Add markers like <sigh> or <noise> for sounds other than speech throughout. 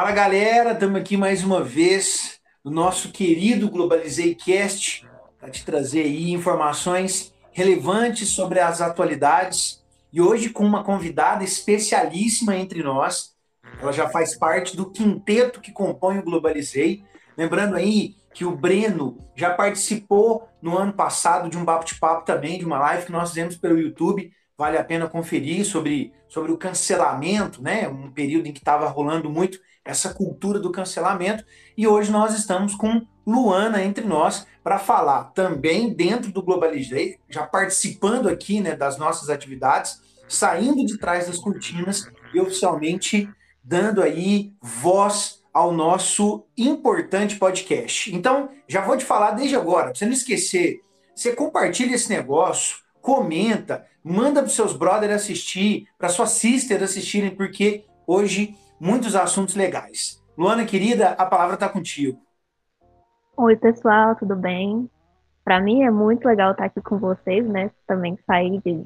Fala galera, estamos aqui mais uma vez no nosso querido Globalizei Cast para te trazer aí informações relevantes sobre as atualidades e hoje com uma convidada especialíssima entre nós. Ela já faz parte do quinteto que compõe o Globalizei. Lembrando aí que o Breno já participou no ano passado de um bate-papo também, de uma live que nós fizemos pelo YouTube vale a pena conferir sobre, sobre o cancelamento, né? Um período em que estava rolando muito essa cultura do cancelamento. E hoje nós estamos com Luana entre nós para falar também dentro do Globalizei, já participando aqui né, das nossas atividades, saindo de trás das cortinas e oficialmente dando aí voz ao nosso importante podcast. Então, já vou te falar desde agora, para você não esquecer, você compartilha esse negócio, comenta, manda para seus brothers assistir, para suas sisters assistirem, porque hoje muitos assuntos legais. Luana, querida, a palavra está contigo. Oi, pessoal, tudo bem? Para mim é muito legal estar aqui com vocês, né? Também sair de,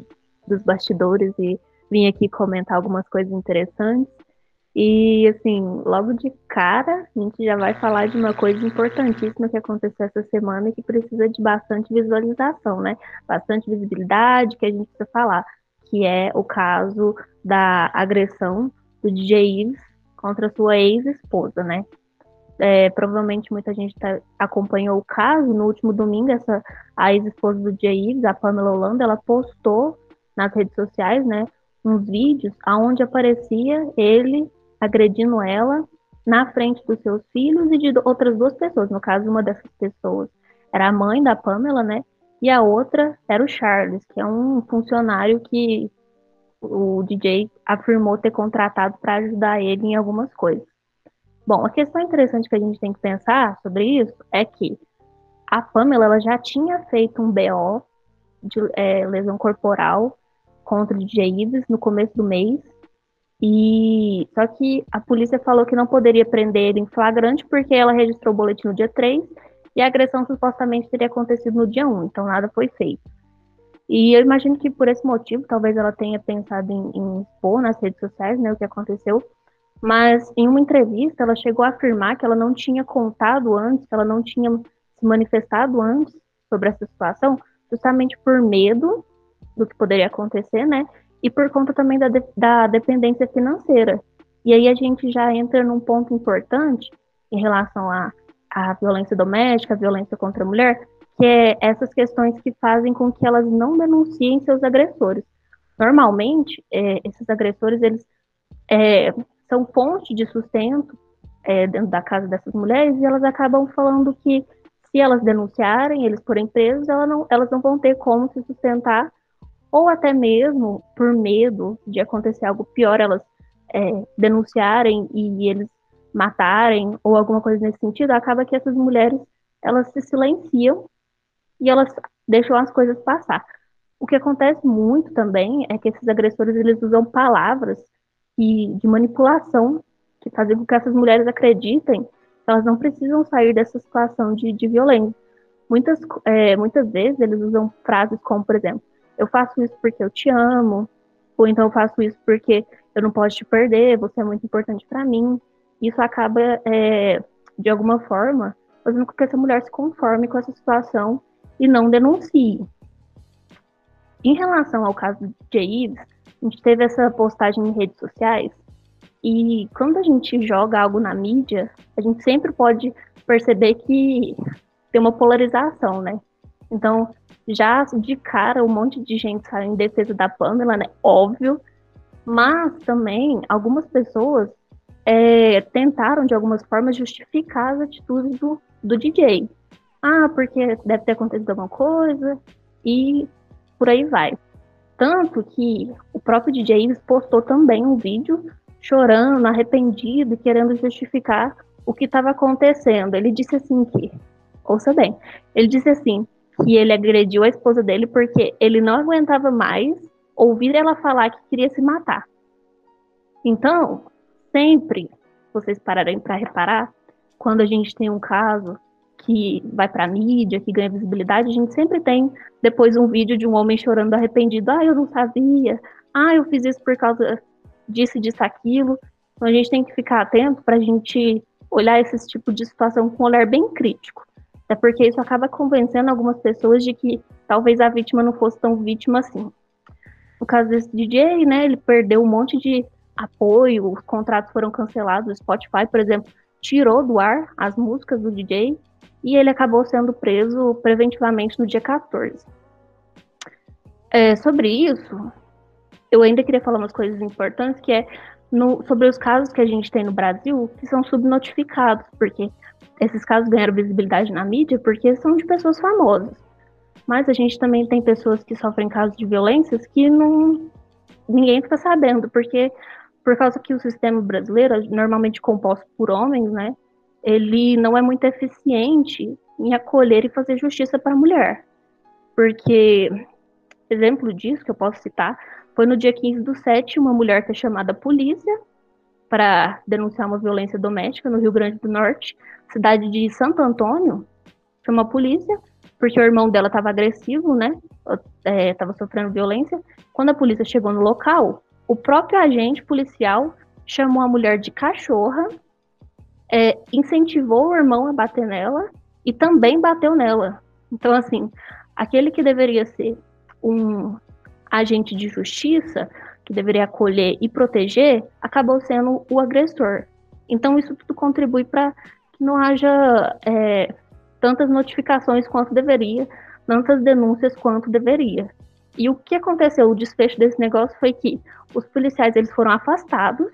dos bastidores e vir aqui comentar algumas coisas interessantes. E, assim, logo de cara, a gente já vai falar de uma coisa importantíssima que aconteceu essa semana e que precisa de bastante visualização, né? Bastante visibilidade que a gente precisa falar, que é o caso da agressão do DJ Ives contra sua ex-esposa, né? É, provavelmente muita gente tá, acompanhou o caso. No último domingo, essa, a ex-esposa do DJ Ives, a Pamela Holanda, ela postou nas redes sociais, né, uns vídeos aonde aparecia ele agredindo ela na frente dos seus filhos e de outras duas pessoas. No caso, uma dessas pessoas era a mãe da Pamela, né? E a outra era o Charles, que é um funcionário que o DJ afirmou ter contratado para ajudar ele em algumas coisas. Bom, a questão interessante que a gente tem que pensar sobre isso é que a Pamela ela já tinha feito um BO de é, lesão corporal contra o DJ Ives no começo do mês e só que a polícia falou que não poderia prender ele em flagrante porque ela registrou o boletim no dia 3 e a agressão supostamente teria acontecido no dia 1, então nada foi feito. E eu imagino que por esse motivo, talvez ela tenha pensado em, em expor nas redes sociais né, o que aconteceu, mas em uma entrevista ela chegou a afirmar que ela não tinha contado antes, que ela não tinha se manifestado antes sobre essa situação, justamente por medo do que poderia acontecer, né? e por conta também da, de, da dependência financeira. E aí a gente já entra num ponto importante em relação à, à violência doméstica, à violência contra a mulher, que é essas questões que fazem com que elas não denunciem seus agressores. Normalmente, é, esses agressores, eles é, são fonte de sustento é, dentro da casa dessas mulheres e elas acabam falando que se elas denunciarem, eles forem presos, elas não, elas não vão ter como se sustentar ou até mesmo por medo de acontecer algo pior, elas é, denunciarem e eles matarem ou alguma coisa nesse sentido, acaba que essas mulheres elas se silenciam e elas deixam as coisas passar. O que acontece muito também é que esses agressores eles usam palavras e de manipulação que fazem com que essas mulheres acreditem que elas não precisam sair dessa situação de, de violência. Muitas, é, muitas vezes eles usam frases como, por exemplo, eu faço isso porque eu te amo, ou então eu faço isso porque eu não posso te perder, você é muito importante para mim. Isso acaba, é, de alguma forma, fazendo com que essa mulher se conforme com essa situação e não denuncie. Em relação ao caso de Jay Ives, a gente teve essa postagem em redes sociais e quando a gente joga algo na mídia, a gente sempre pode perceber que tem uma polarização, né? Então, já de cara, um monte de gente saiu em defesa da Pamela, né? Óbvio. Mas também algumas pessoas é, tentaram, de algumas formas, justificar as atitudes do, do DJ. Ah, porque deve ter acontecido alguma coisa e por aí vai. Tanto que o próprio DJ postou também um vídeo chorando, arrependido, querendo justificar o que estava acontecendo. Ele disse assim que, ouça bem, ele disse assim, que ele agrediu a esposa dele porque ele não aguentava mais ouvir ela falar que queria se matar. Então, sempre, vocês pararem para reparar, quando a gente tem um caso que vai para a mídia, que ganha visibilidade, a gente sempre tem depois um vídeo de um homem chorando arrependido. Ah, eu não sabia. Ah, eu fiz isso por causa disso, disso, aquilo. Então a gente tem que ficar atento para a gente olhar esse tipo de situação com um olhar bem crítico. Até porque isso acaba convencendo algumas pessoas de que talvez a vítima não fosse tão vítima assim. No caso desse DJ, né, ele perdeu um monte de apoio, os contratos foram cancelados, o Spotify, por exemplo, tirou do ar as músicas do DJ e ele acabou sendo preso preventivamente no dia 14. É, sobre isso, eu ainda queria falar umas coisas importantes, que é no, sobre os casos que a gente tem no Brasil que são subnotificados, porque esses casos ganharam visibilidade na mídia porque são de pessoas famosas. Mas a gente também tem pessoas que sofrem casos de violências que não ninguém fica sabendo, porque por causa que o sistema brasileiro, normalmente composto por homens, né, ele não é muito eficiente em acolher e fazer justiça para a mulher. Porque, exemplo disso que eu posso citar, foi no dia 15 do 7, uma mulher ter chamado a polícia para denunciar uma violência doméstica no Rio Grande do Norte, cidade de Santo Antônio, chamou a polícia, porque o irmão dela estava agressivo, né? Estava é, sofrendo violência. Quando a polícia chegou no local, o próprio agente policial chamou a mulher de cachorra, é, incentivou o irmão a bater nela e também bateu nela. Então, assim, aquele que deveria ser um agente de justiça, que deveria acolher e proteger, acabou sendo o agressor. Então, isso tudo contribui para que não haja é, tantas notificações quanto deveria, tantas denúncias quanto deveria. E o que aconteceu, o desfecho desse negócio foi que os policiais eles foram afastados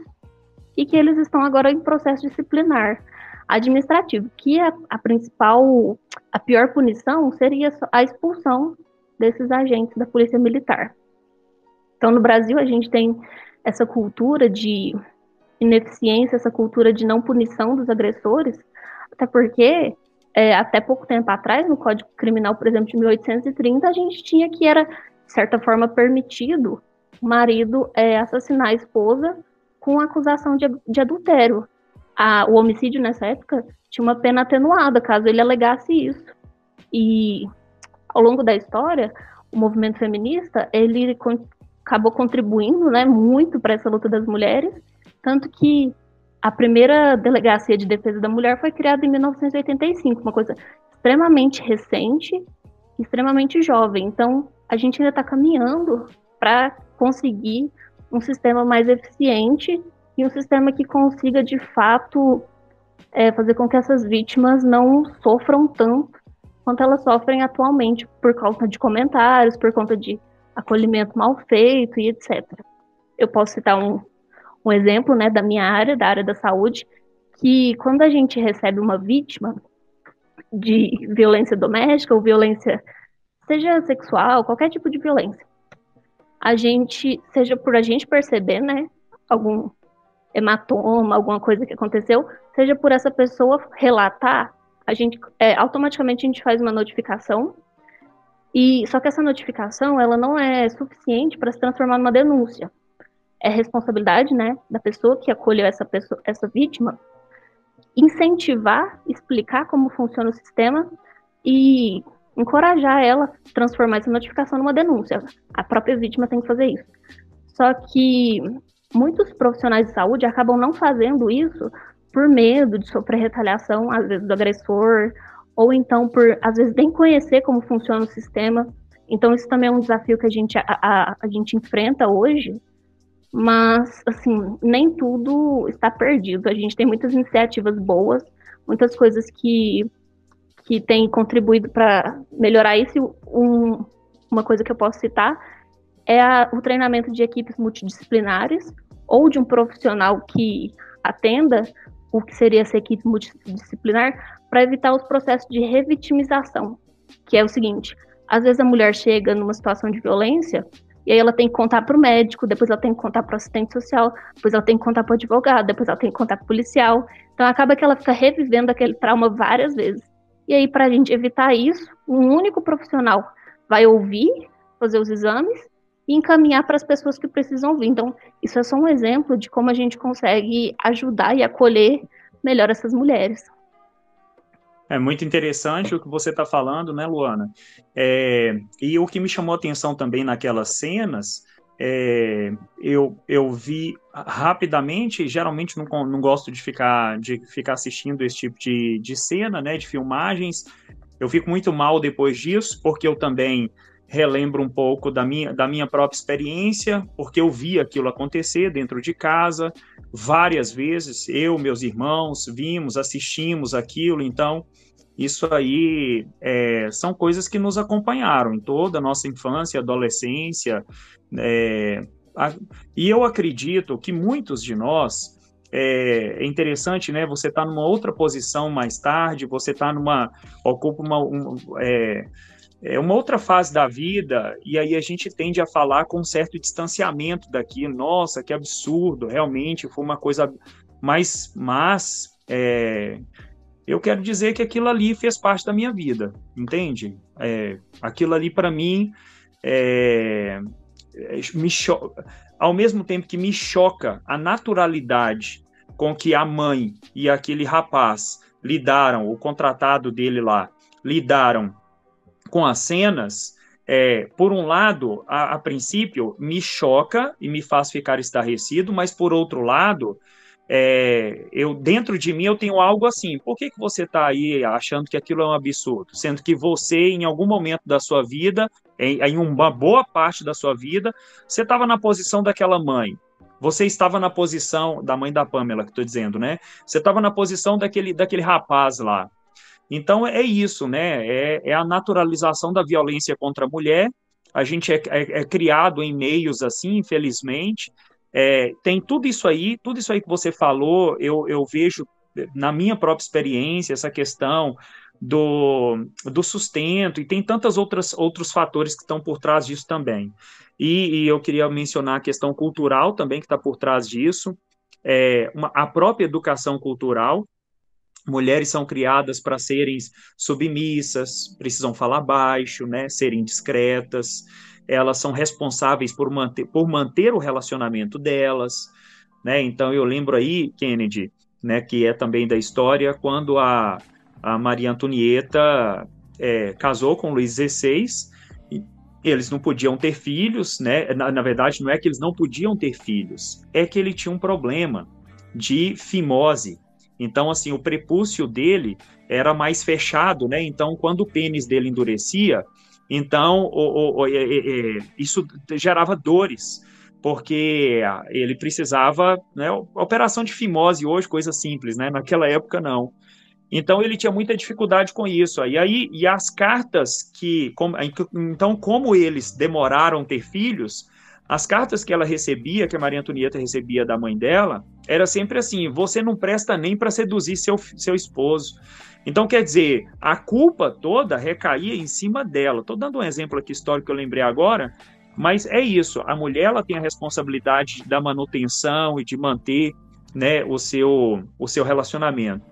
e que eles estão agora em processo disciplinar administrativo, que a, a principal, a pior punição seria a expulsão desses agentes da polícia militar. Então, no Brasil, a gente tem essa cultura de ineficiência, essa cultura de não punição dos agressores, até porque é, até pouco tempo atrás, no Código Criminal, por exemplo, de 1830, a gente tinha que era, de certa forma, permitido o marido é, assassinar a esposa com acusação de, de adultério. A, o homicídio nessa época tinha uma pena atenuada, caso ele alegasse isso. E ao longo da história, o movimento feminista ele acabou contribuindo, né, muito para essa luta das mulheres, tanto que a primeira delegacia de defesa da mulher foi criada em 1985, uma coisa extremamente recente, extremamente jovem. Então, a gente ainda está caminhando para conseguir um sistema mais eficiente e um sistema que consiga, de fato, é, fazer com que essas vítimas não sofram tanto quanto elas sofrem atualmente por conta de comentários, por conta de acolhimento mal feito e etc. Eu posso citar um, um exemplo né, da minha área, da área da saúde, que quando a gente recebe uma vítima de violência doméstica ou violência, seja sexual, qualquer tipo de violência, a gente, seja por a gente perceber, né, algum hematoma, alguma coisa que aconteceu, seja por essa pessoa relatar, a gente é, automaticamente a gente faz uma notificação e só que essa notificação ela não é suficiente para se transformar numa denúncia. É responsabilidade, né, da pessoa que acolheu essa pessoa, essa vítima, incentivar, explicar como funciona o sistema e encorajar ela a transformar essa notificação numa denúncia. A própria vítima tem que fazer isso. Só que muitos profissionais de saúde acabam não fazendo isso por medo de sofrer retaliação, às vezes do agressor, ou então por, às vezes, nem conhecer como funciona o sistema. Então, isso também é um desafio que a gente, a, a, a gente enfrenta hoje, mas, assim, nem tudo está perdido. A gente tem muitas iniciativas boas, muitas coisas que, que têm contribuído para melhorar isso. Um, uma coisa que eu posso citar é a, o treinamento de equipes multidisciplinares ou de um profissional que atenda o que seria essa equipe multidisciplinar para evitar os processos de revitimização, que é o seguinte: às vezes a mulher chega numa situação de violência e aí ela tem que contar para o médico, depois ela tem que contar para o assistente social, depois ela tem que contar para o advogado, depois ela tem que contar para o policial. Então acaba que ela fica revivendo aquele trauma várias vezes. E aí, para a gente evitar isso, um único profissional vai ouvir, fazer os exames e encaminhar para as pessoas que precisam ouvir. Então, isso é só um exemplo de como a gente consegue ajudar e acolher melhor essas mulheres. É muito interessante o que você está falando, né, Luana? É, e o que me chamou a atenção também naquelas cenas é, eu, eu vi rapidamente, geralmente não, não gosto de ficar, de ficar assistindo esse tipo de, de cena, né, de filmagens, eu fico muito mal depois disso, porque eu também relembro um pouco da minha, da minha própria experiência, porque eu vi aquilo acontecer dentro de casa várias vezes, eu, meus irmãos, vimos, assistimos aquilo, então isso aí é, são coisas que nos acompanharam em toda a nossa infância, adolescência. É, a, e eu acredito que muitos de nós é, é interessante, né? Você está numa outra posição mais tarde, você está numa ocupa uma um, é, é uma outra fase da vida e aí a gente tende a falar com um certo distanciamento daqui. Nossa, que absurdo! Realmente foi uma coisa mais, mas é, eu quero dizer que aquilo ali fez parte da minha vida, entende? É, aquilo ali para mim é, me ao mesmo tempo que me choca a naturalidade com que a mãe e aquele rapaz lidaram, o contratado dele lá, lidaram com as cenas, é, por um lado, a, a, princípio, me choca e me faz ficar estarrecido, mas por outro lado, é, eu dentro de mim eu tenho algo assim. Por que, que você está aí achando que aquilo é um absurdo? Sendo que você, em algum momento da sua vida, em, em uma boa parte da sua vida, você estava na posição daquela mãe. Você estava na posição da mãe da Pamela, que estou dizendo, né? Você estava na posição daquele, daquele rapaz lá. Então é isso, né? É, é a naturalização da violência contra a mulher. A gente é, é, é criado em meios assim, infelizmente, é, tem tudo isso aí, tudo isso aí que você falou, eu, eu vejo na minha própria experiência essa questão do, do sustento e tem tantas outras outros fatores que estão por trás disso também. E, e eu queria mencionar a questão cultural também que está por trás disso, é, uma, a própria educação cultural. Mulheres são criadas para serem submissas, precisam falar baixo, né, serem discretas elas são responsáveis por manter, por manter o relacionamento delas, né? Então eu lembro aí, Kennedy, né, que é também da história, quando a, a Maria Antonieta é, casou com Luís XVI, eles não podiam ter filhos, né? Na, na, verdade, não é que eles não podiam ter filhos, é que ele tinha um problema de fimose. Então, assim, o prepúcio dele era mais fechado, né? Então, quando o pênis dele endurecia, então, o, o, o, isso gerava dores, porque ele precisava, né, operação de fimose hoje, coisa simples, né? Naquela época não. Então ele tinha muita dificuldade com isso. E aí e as cartas que, como, então como eles demoraram ter filhos, as cartas que ela recebia, que a Maria Antonieta recebia da mãe dela, era sempre assim: você não presta nem para seduzir seu, seu esposo. Então, quer dizer, a culpa toda recaía em cima dela. Estou dando um exemplo aqui histórico que eu lembrei agora, mas é isso. A mulher ela tem a responsabilidade da manutenção e de manter né, o, seu, o seu relacionamento.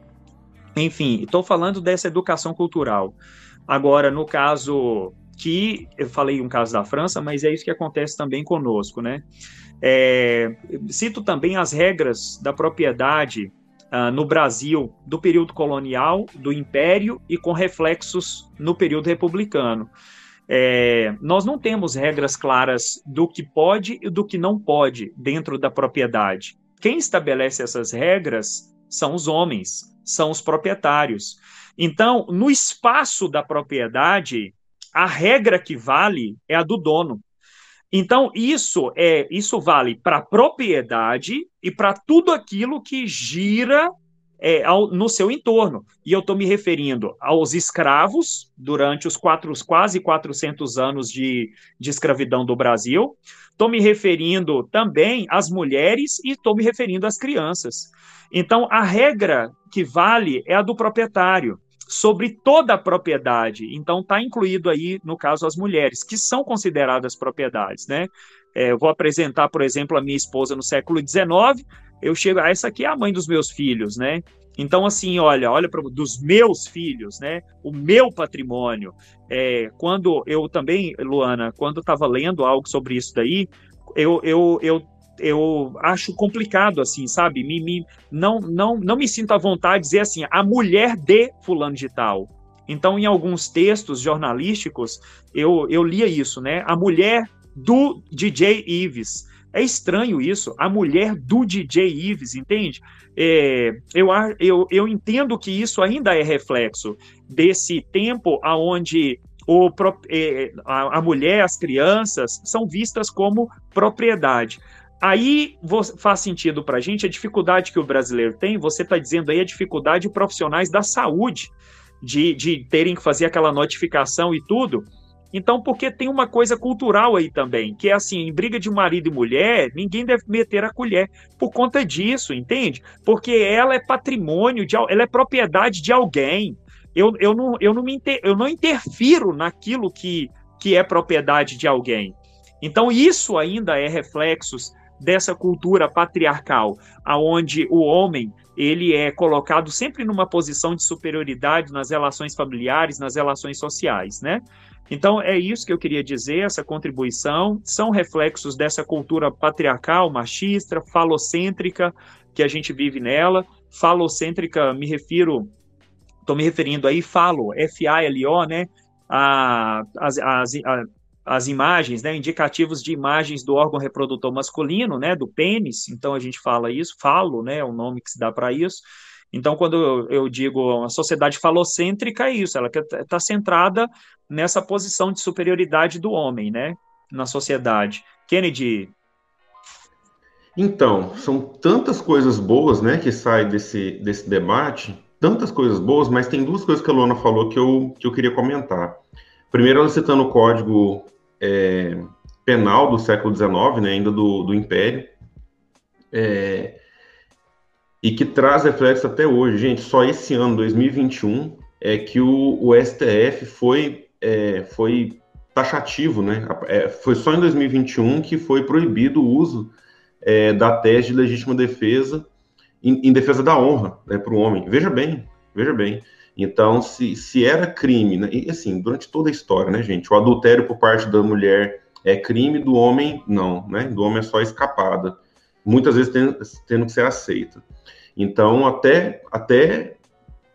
Enfim, estou falando dessa educação cultural. Agora, no caso que eu falei um caso da França, mas é isso que acontece também conosco, né? É, cito também as regras da propriedade uh, no Brasil do período colonial, do Império e com reflexos no período republicano. É, nós não temos regras claras do que pode e do que não pode dentro da propriedade. Quem estabelece essas regras são os homens, são os proprietários. Então, no espaço da propriedade, a regra que vale é a do dono. Então, isso é isso vale para a propriedade e para tudo aquilo que gira é, ao, no seu entorno. E eu estou me referindo aos escravos durante os quatro, quase 400 anos de, de escravidão do Brasil, estou me referindo também às mulheres e estou me referindo às crianças. Então, a regra que vale é a do proprietário sobre toda a propriedade. Então, está incluído aí, no caso, as mulheres, que são consideradas propriedades, né? É, eu vou apresentar, por exemplo, a minha esposa no século XIX, eu chego, ah, essa aqui é a mãe dos meus filhos, né? Então, assim, olha, olha para dos meus filhos, né? O meu patrimônio. É, quando eu também, Luana, quando estava lendo algo sobre isso daí, eu, eu, eu eu acho complicado, assim, sabe? Me, me, não, não, não me sinto à vontade de dizer assim, a mulher de fulano de tal. Então, em alguns textos jornalísticos, eu, eu lia isso, né? A mulher do DJ Ives. É estranho isso, a mulher do DJ Ives, entende? É, eu, eu, eu entendo que isso ainda é reflexo desse tempo onde o, é, a mulher, as crianças, são vistas como propriedade. Aí faz sentido para a gente a dificuldade que o brasileiro tem. Você está dizendo aí a dificuldade de profissionais da saúde de, de terem que fazer aquela notificação e tudo. Então, porque tem uma coisa cultural aí também, que é assim, em briga de marido e mulher, ninguém deve meter a colher por conta disso, entende? Porque ela é patrimônio, de, ela é propriedade de alguém. Eu, eu, não, eu, não, me inter, eu não interfiro naquilo que, que é propriedade de alguém. Então, isso ainda é reflexos dessa cultura patriarcal, aonde o homem ele é colocado sempre numa posição de superioridade nas relações familiares, nas relações sociais, né? Então é isso que eu queria dizer, essa contribuição são reflexos dessa cultura patriarcal, machista, falocêntrica que a gente vive nela. Falocêntrica, me refiro, estou me referindo aí, falo, F-A-L-O, né? A, as, a, as imagens, né, indicativos de imagens do órgão reprodutor masculino, né, do pênis, então a gente fala isso, falo, né, é o nome que se dá para isso. Então, quando eu, digo a sociedade falocêntrica, é isso, ela está centrada nessa posição de superioridade do homem, né, na sociedade. Kennedy. Então, são tantas coisas boas, né, que saem desse, desse debate, tantas coisas boas, mas tem duas coisas que a Luana falou que eu, que eu queria comentar. Primeiro, ela citando o código é, penal do século XIX, né, ainda do, do Império, é, e que traz reflexo até hoje. Gente, só esse ano, 2021, é que o, o STF foi, é, foi taxativo, né? É, foi só em 2021 que foi proibido o uso é, da tese de legítima defesa em, em defesa da honra né, para o homem. Veja bem, veja bem. Então, se, se era crime, né, e assim, durante toda a história, né, gente, o adultério por parte da mulher é crime, do homem não, né? Do homem é só escapada, muitas vezes tendo, tendo que ser aceita. Então, até, até,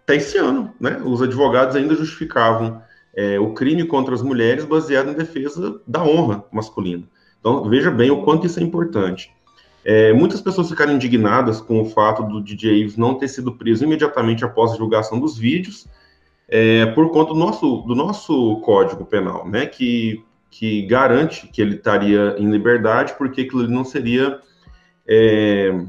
até esse ano, né, os advogados ainda justificavam é, o crime contra as mulheres baseado em defesa da honra masculina. Então, veja bem o quanto isso é importante. É, muitas pessoas ficaram indignadas com o fato do DJ Ives não ter sido preso imediatamente após a divulgação dos vídeos, é, por conta do nosso, do nosso código penal, né, que, que garante que ele estaria em liberdade, porque aquilo não seria é,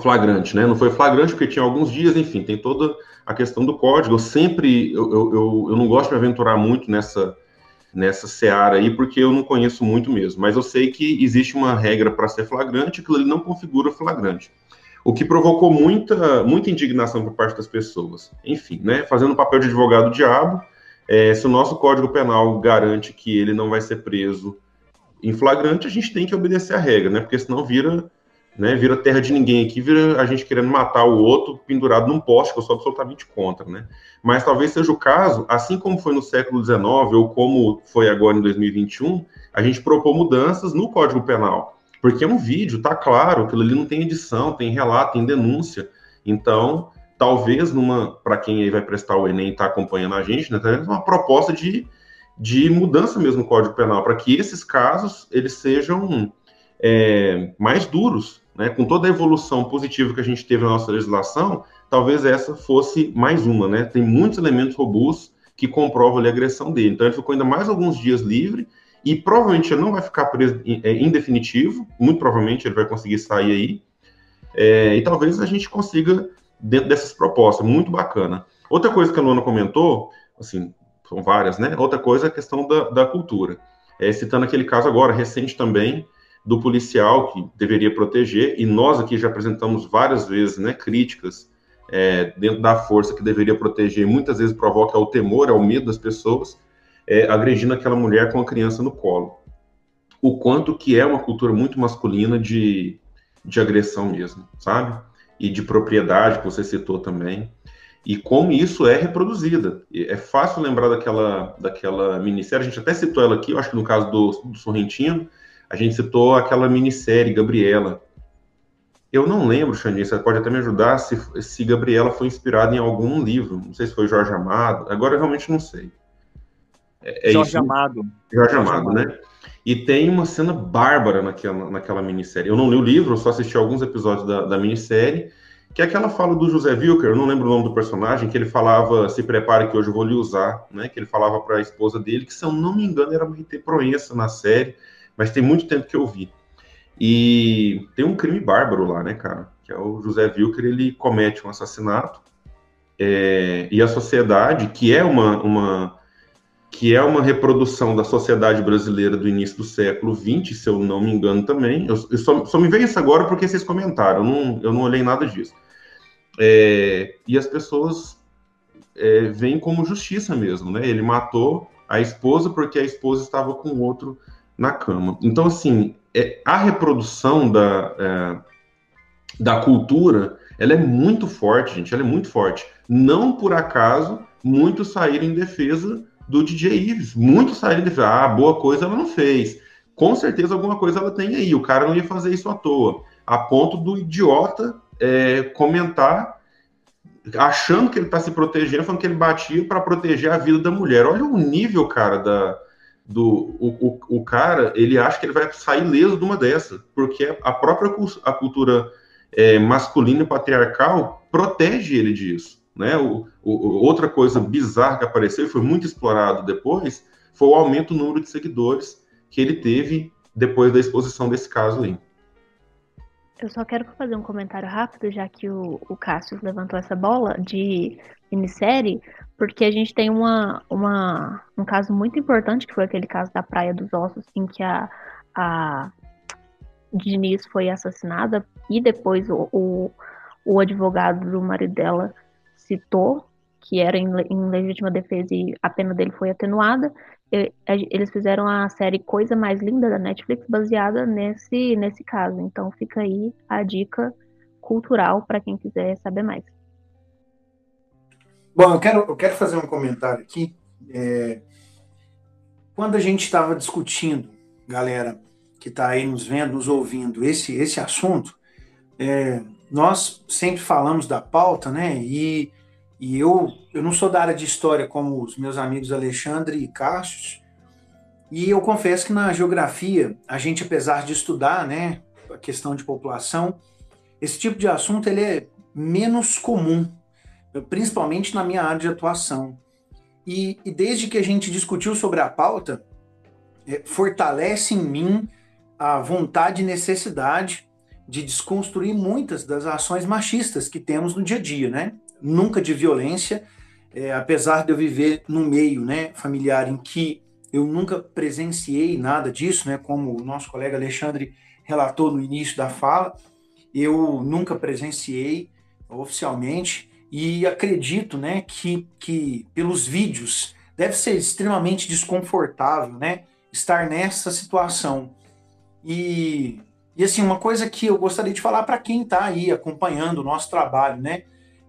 flagrante, né? Não foi flagrante porque tinha alguns dias, enfim, tem toda a questão do código. Eu sempre, eu, eu, eu não gosto de aventurar muito nessa nessa seara aí, porque eu não conheço muito mesmo. Mas eu sei que existe uma regra para ser flagrante, que ele não configura flagrante. O que provocou muita, muita indignação por parte das pessoas. Enfim, né, fazendo o papel de advogado diabo, é, se o nosso Código Penal garante que ele não vai ser preso em flagrante, a gente tem que obedecer a regra, né? Porque senão vira né? Vira terra de ninguém aqui, vira a gente querendo matar o outro pendurado num poste, que eu sou absolutamente contra, né? Mas talvez seja o caso, assim como foi no século XIX ou como foi agora em 2021, a gente propor mudanças no Código Penal. Porque é um vídeo, tá claro, aquilo ali não tem edição, tem relato, tem denúncia. Então, talvez numa, para quem aí vai prestar o Enem e está acompanhando a gente, né, talvez uma proposta de, de mudança mesmo no Código Penal, para que esses casos eles sejam é, mais duros, né? Com toda a evolução positiva que a gente teve na nossa legislação, talvez essa fosse mais uma, né? Tem muitos elementos robustos que comprovam a agressão dele. Então ele ficou ainda mais alguns dias livre e provavelmente ele não vai ficar preso é, em definitivo, muito provavelmente ele vai conseguir sair aí. É, e talvez a gente consiga dentro dessas propostas, muito bacana. Outra coisa que a Luana comentou, assim, são várias, né? Outra coisa é a questão da, da cultura. É, citando aquele caso agora, recente também, do policial que deveria proteger, e nós aqui já apresentamos várias vezes né, críticas é, dentro da força que deveria proteger, muitas vezes provoca o temor, ao medo das pessoas, é, agredindo aquela mulher com a criança no colo. O quanto que é uma cultura muito masculina de, de agressão mesmo, sabe? E de propriedade, que você citou também. E como isso é reproduzida. É fácil lembrar daquela, daquela minissérie, a gente até citou ela aqui, eu acho que no caso do, do Sorrentino, a gente citou aquela minissérie, Gabriela. Eu não lembro, Xandinho, você pode até me ajudar se, se Gabriela foi inspirada em algum livro. Não sei se foi Jorge Amado, agora eu realmente não sei. É, é Jorge isso? Amado. Jorge Amado, né? E tem uma cena bárbara naquela, naquela minissérie. Eu não li o livro, eu só assisti alguns episódios da, da minissérie, que é aquela fala do José Wilker, eu não lembro o nome do personagem, que ele falava, se prepare que hoje eu vou lhe usar, né? Que ele falava para a esposa dele, que se eu não me engano era Maite Proença na série, mas tem muito tempo que eu vi. E tem um crime bárbaro lá, né, cara? Que é o José Wilker, ele comete um assassinato, é, e a sociedade, que é uma, uma que é uma reprodução da sociedade brasileira do início do século XX, se eu não me engano também. Eu, eu só, só, me veio isso agora porque vocês comentaram, eu não, eu não olhei nada disso. É, e as pessoas é, veem como justiça mesmo, né? Ele matou a esposa porque a esposa estava com outro na cama. Então, assim, é, a reprodução da, é, da cultura, ela é muito forte, gente, ela é muito forte. Não por acaso, muitos saíram em defesa do DJ Ives. Muitos saíram de ah, boa coisa ela não fez. Com certeza alguma coisa ela tem aí. O cara não ia fazer isso à toa. A ponto do idiota é, comentar, achando que ele está se protegendo, falando que ele batia para proteger a vida da mulher. Olha o nível, cara, da, do o, o, o, cara, ele acha que ele vai sair leso de uma dessa, porque a própria a cultura é, masculina e patriarcal protege ele disso. Né? O, o, outra coisa bizarra que apareceu e foi muito explorado depois foi o aumento do número de seguidores que ele teve depois da exposição desse caso aí. Eu só quero fazer um comentário rápido, já que o, o Cássio levantou essa bola de minissérie, porque a gente tem uma, uma, um caso muito importante, que foi aquele caso da Praia dos Ossos, em que a, a Diniz foi assassinada e depois o, o, o advogado do marido dela citou, que era em, em legítima defesa e a pena dele foi atenuada, eles fizeram a série Coisa Mais Linda da Netflix baseada nesse, nesse caso. Então fica aí a dica cultural para quem quiser saber mais. Bom, eu quero, eu quero fazer um comentário aqui. É, quando a gente estava discutindo, galera que está aí nos vendo, nos ouvindo, esse, esse assunto, é, nós sempre falamos da pauta, né? E e eu, eu não sou da área de história como os meus amigos Alexandre e Cássio, e eu confesso que na geografia, a gente, apesar de estudar né, a questão de população, esse tipo de assunto ele é menos comum, principalmente na minha área de atuação. E, e desde que a gente discutiu sobre a pauta, é, fortalece em mim a vontade e necessidade de desconstruir muitas das ações machistas que temos no dia a dia, né? nunca de violência, é, apesar de eu viver num meio né, familiar em que eu nunca presenciei nada disso, né, como o nosso colega Alexandre relatou no início da fala, eu nunca presenciei oficialmente e acredito né, que, que pelos vídeos deve ser extremamente desconfortável né, estar nessa situação. E, e assim, uma coisa que eu gostaria de falar para quem está aí acompanhando o nosso trabalho, né?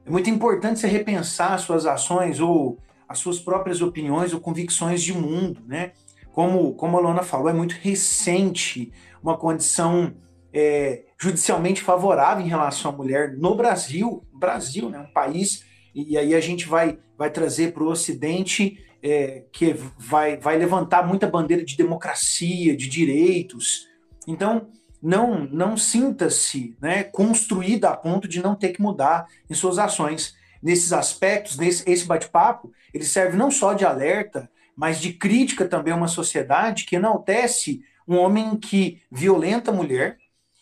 É muito importante você repensar suas ações ou as suas próprias opiniões ou convicções de mundo, né? Como, como a Lona falou, é muito recente uma condição é, judicialmente favorável em relação à mulher no Brasil, Brasil, né? Um país, e aí a gente vai, vai trazer para o Ocidente é, que vai, vai levantar muita bandeira de democracia, de direitos. Então, não, não sinta-se né, construída a ponto de não ter que mudar em suas ações. Nesses aspectos, nesse esse bate-papo, ele serve não só de alerta, mas de crítica também a uma sociedade que enaltece um homem que violenta a mulher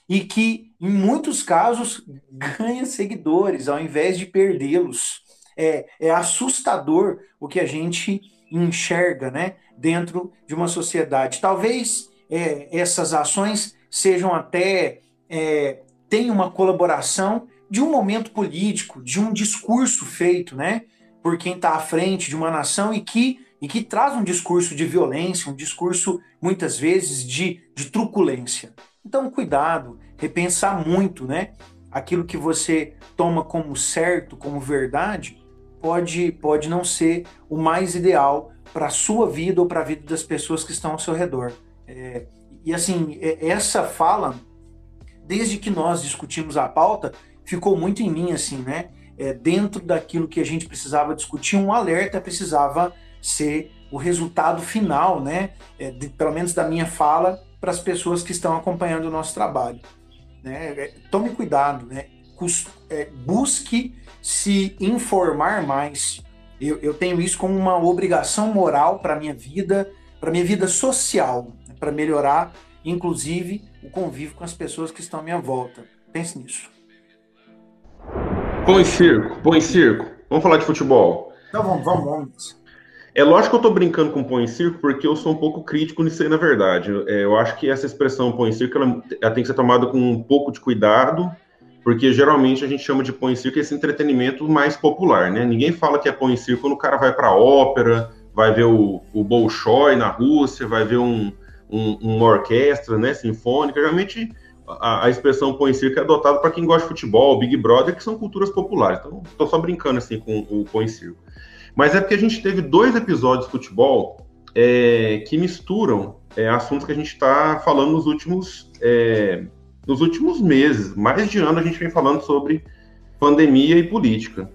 e que, em muitos casos, ganha seguidores ao invés de perdê-los. É, é assustador o que a gente enxerga né, dentro de uma sociedade. Talvez é, essas ações sejam até é, tem uma colaboração de um momento político, de um discurso feito, né, por quem está à frente de uma nação e que e que traz um discurso de violência, um discurso muitas vezes de, de truculência. Então, cuidado, repensar muito, né? Aquilo que você toma como certo, como verdade, pode, pode não ser o mais ideal para a sua vida ou para a vida das pessoas que estão ao seu redor. É, e assim, é, essa fala, desde que nós discutimos a pauta, ficou muito em mim, assim, né? É, dentro daquilo que a gente precisava discutir, um alerta precisava ser o resultado final, né? É, de, pelo menos da minha fala, para as pessoas que estão acompanhando o nosso trabalho. Né? É, tome cuidado, né? É, busque se informar mais. Eu, eu, tenho isso como uma obrigação moral para minha vida, para minha vida social, né? para melhorar, inclusive, o convívio com as pessoas que estão à minha volta. Pense nisso. Põe circo, põe circo. Vamos falar de futebol. Então vamos, vamos, vamos. É lógico que eu tô brincando com põe circo, porque eu sou um pouco crítico nisso aí, na verdade. É, eu acho que essa expressão põe circo, ela, ela, tem que ser tomada com um pouco de cuidado, porque geralmente a gente chama de põe circo esse entretenimento mais popular, né? Ninguém fala que é põe circo quando o cara vai pra ópera, vai ver o, o Bolshoi na Rússia, vai ver um, um, uma orquestra, né, sinfônica. Geralmente a, a expressão põe circo é adotada para quem gosta de futebol, Big Brother, que são culturas populares. Então, estou só brincando assim com o põe circo. Mas é porque a gente teve dois episódios de futebol é, que misturam é, assuntos que a gente está falando nos últimos, é, nos últimos meses. Mais de ano a gente vem falando sobre pandemia e política.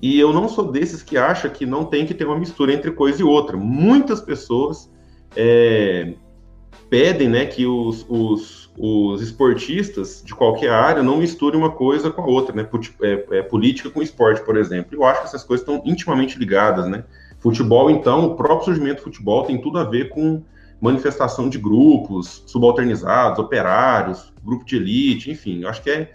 E eu não sou desses que acha que não tem que ter uma mistura entre coisa e outra. Muitas pessoas é, pedem né, que os, os, os, esportistas de qualquer área não misturem uma coisa com a outra, né? É, é, política com esporte, por exemplo. Eu acho que essas coisas estão intimamente ligadas, né? Futebol, então, o próprio surgimento do futebol tem tudo a ver com manifestação de grupos subalternizados, operários, grupo de elite, enfim. Eu acho que é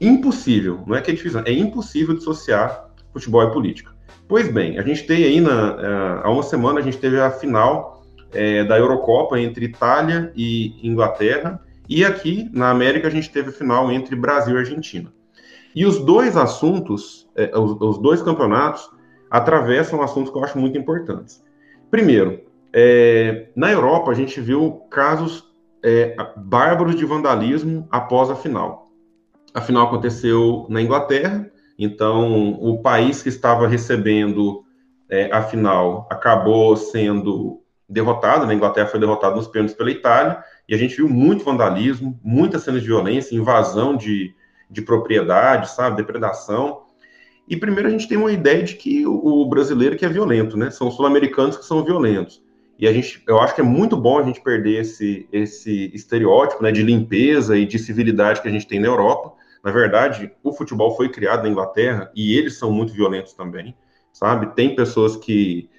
impossível, não é que é difícil, é impossível dissociar futebol e política. Pois bem, a gente tem aí, na, é, há uma semana, a gente teve a final é, da Eurocopa entre Itália e Inglaterra, e aqui na América a gente teve a final entre Brasil e Argentina. E os dois assuntos, é, os, os, dois campeonatos, atravessam assuntos que eu acho muito importantes. Primeiro, é, na Europa a gente viu casos é, bárbaros de vandalismo após a final. A final aconteceu na Inglaterra, então o país que estava recebendo é, a final acabou sendo derrotada, né? a Inglaterra foi derrotada nos pênaltis pela Itália, e a gente viu muito vandalismo, muitas cenas de violência, invasão de, de propriedade, sabe, depredação. E primeiro a gente tem uma ideia de que o, brasileiro que é violento, né? São os sul-americanos que são violentos. E a gente, eu acho que é muito bom a gente perder esse, esse estereótipo, né, de limpeza e de civilidade que a gente tem na Europa. Na verdade, o futebol foi criado na Inglaterra e eles são muito violentos também, sabe? Tem pessoas que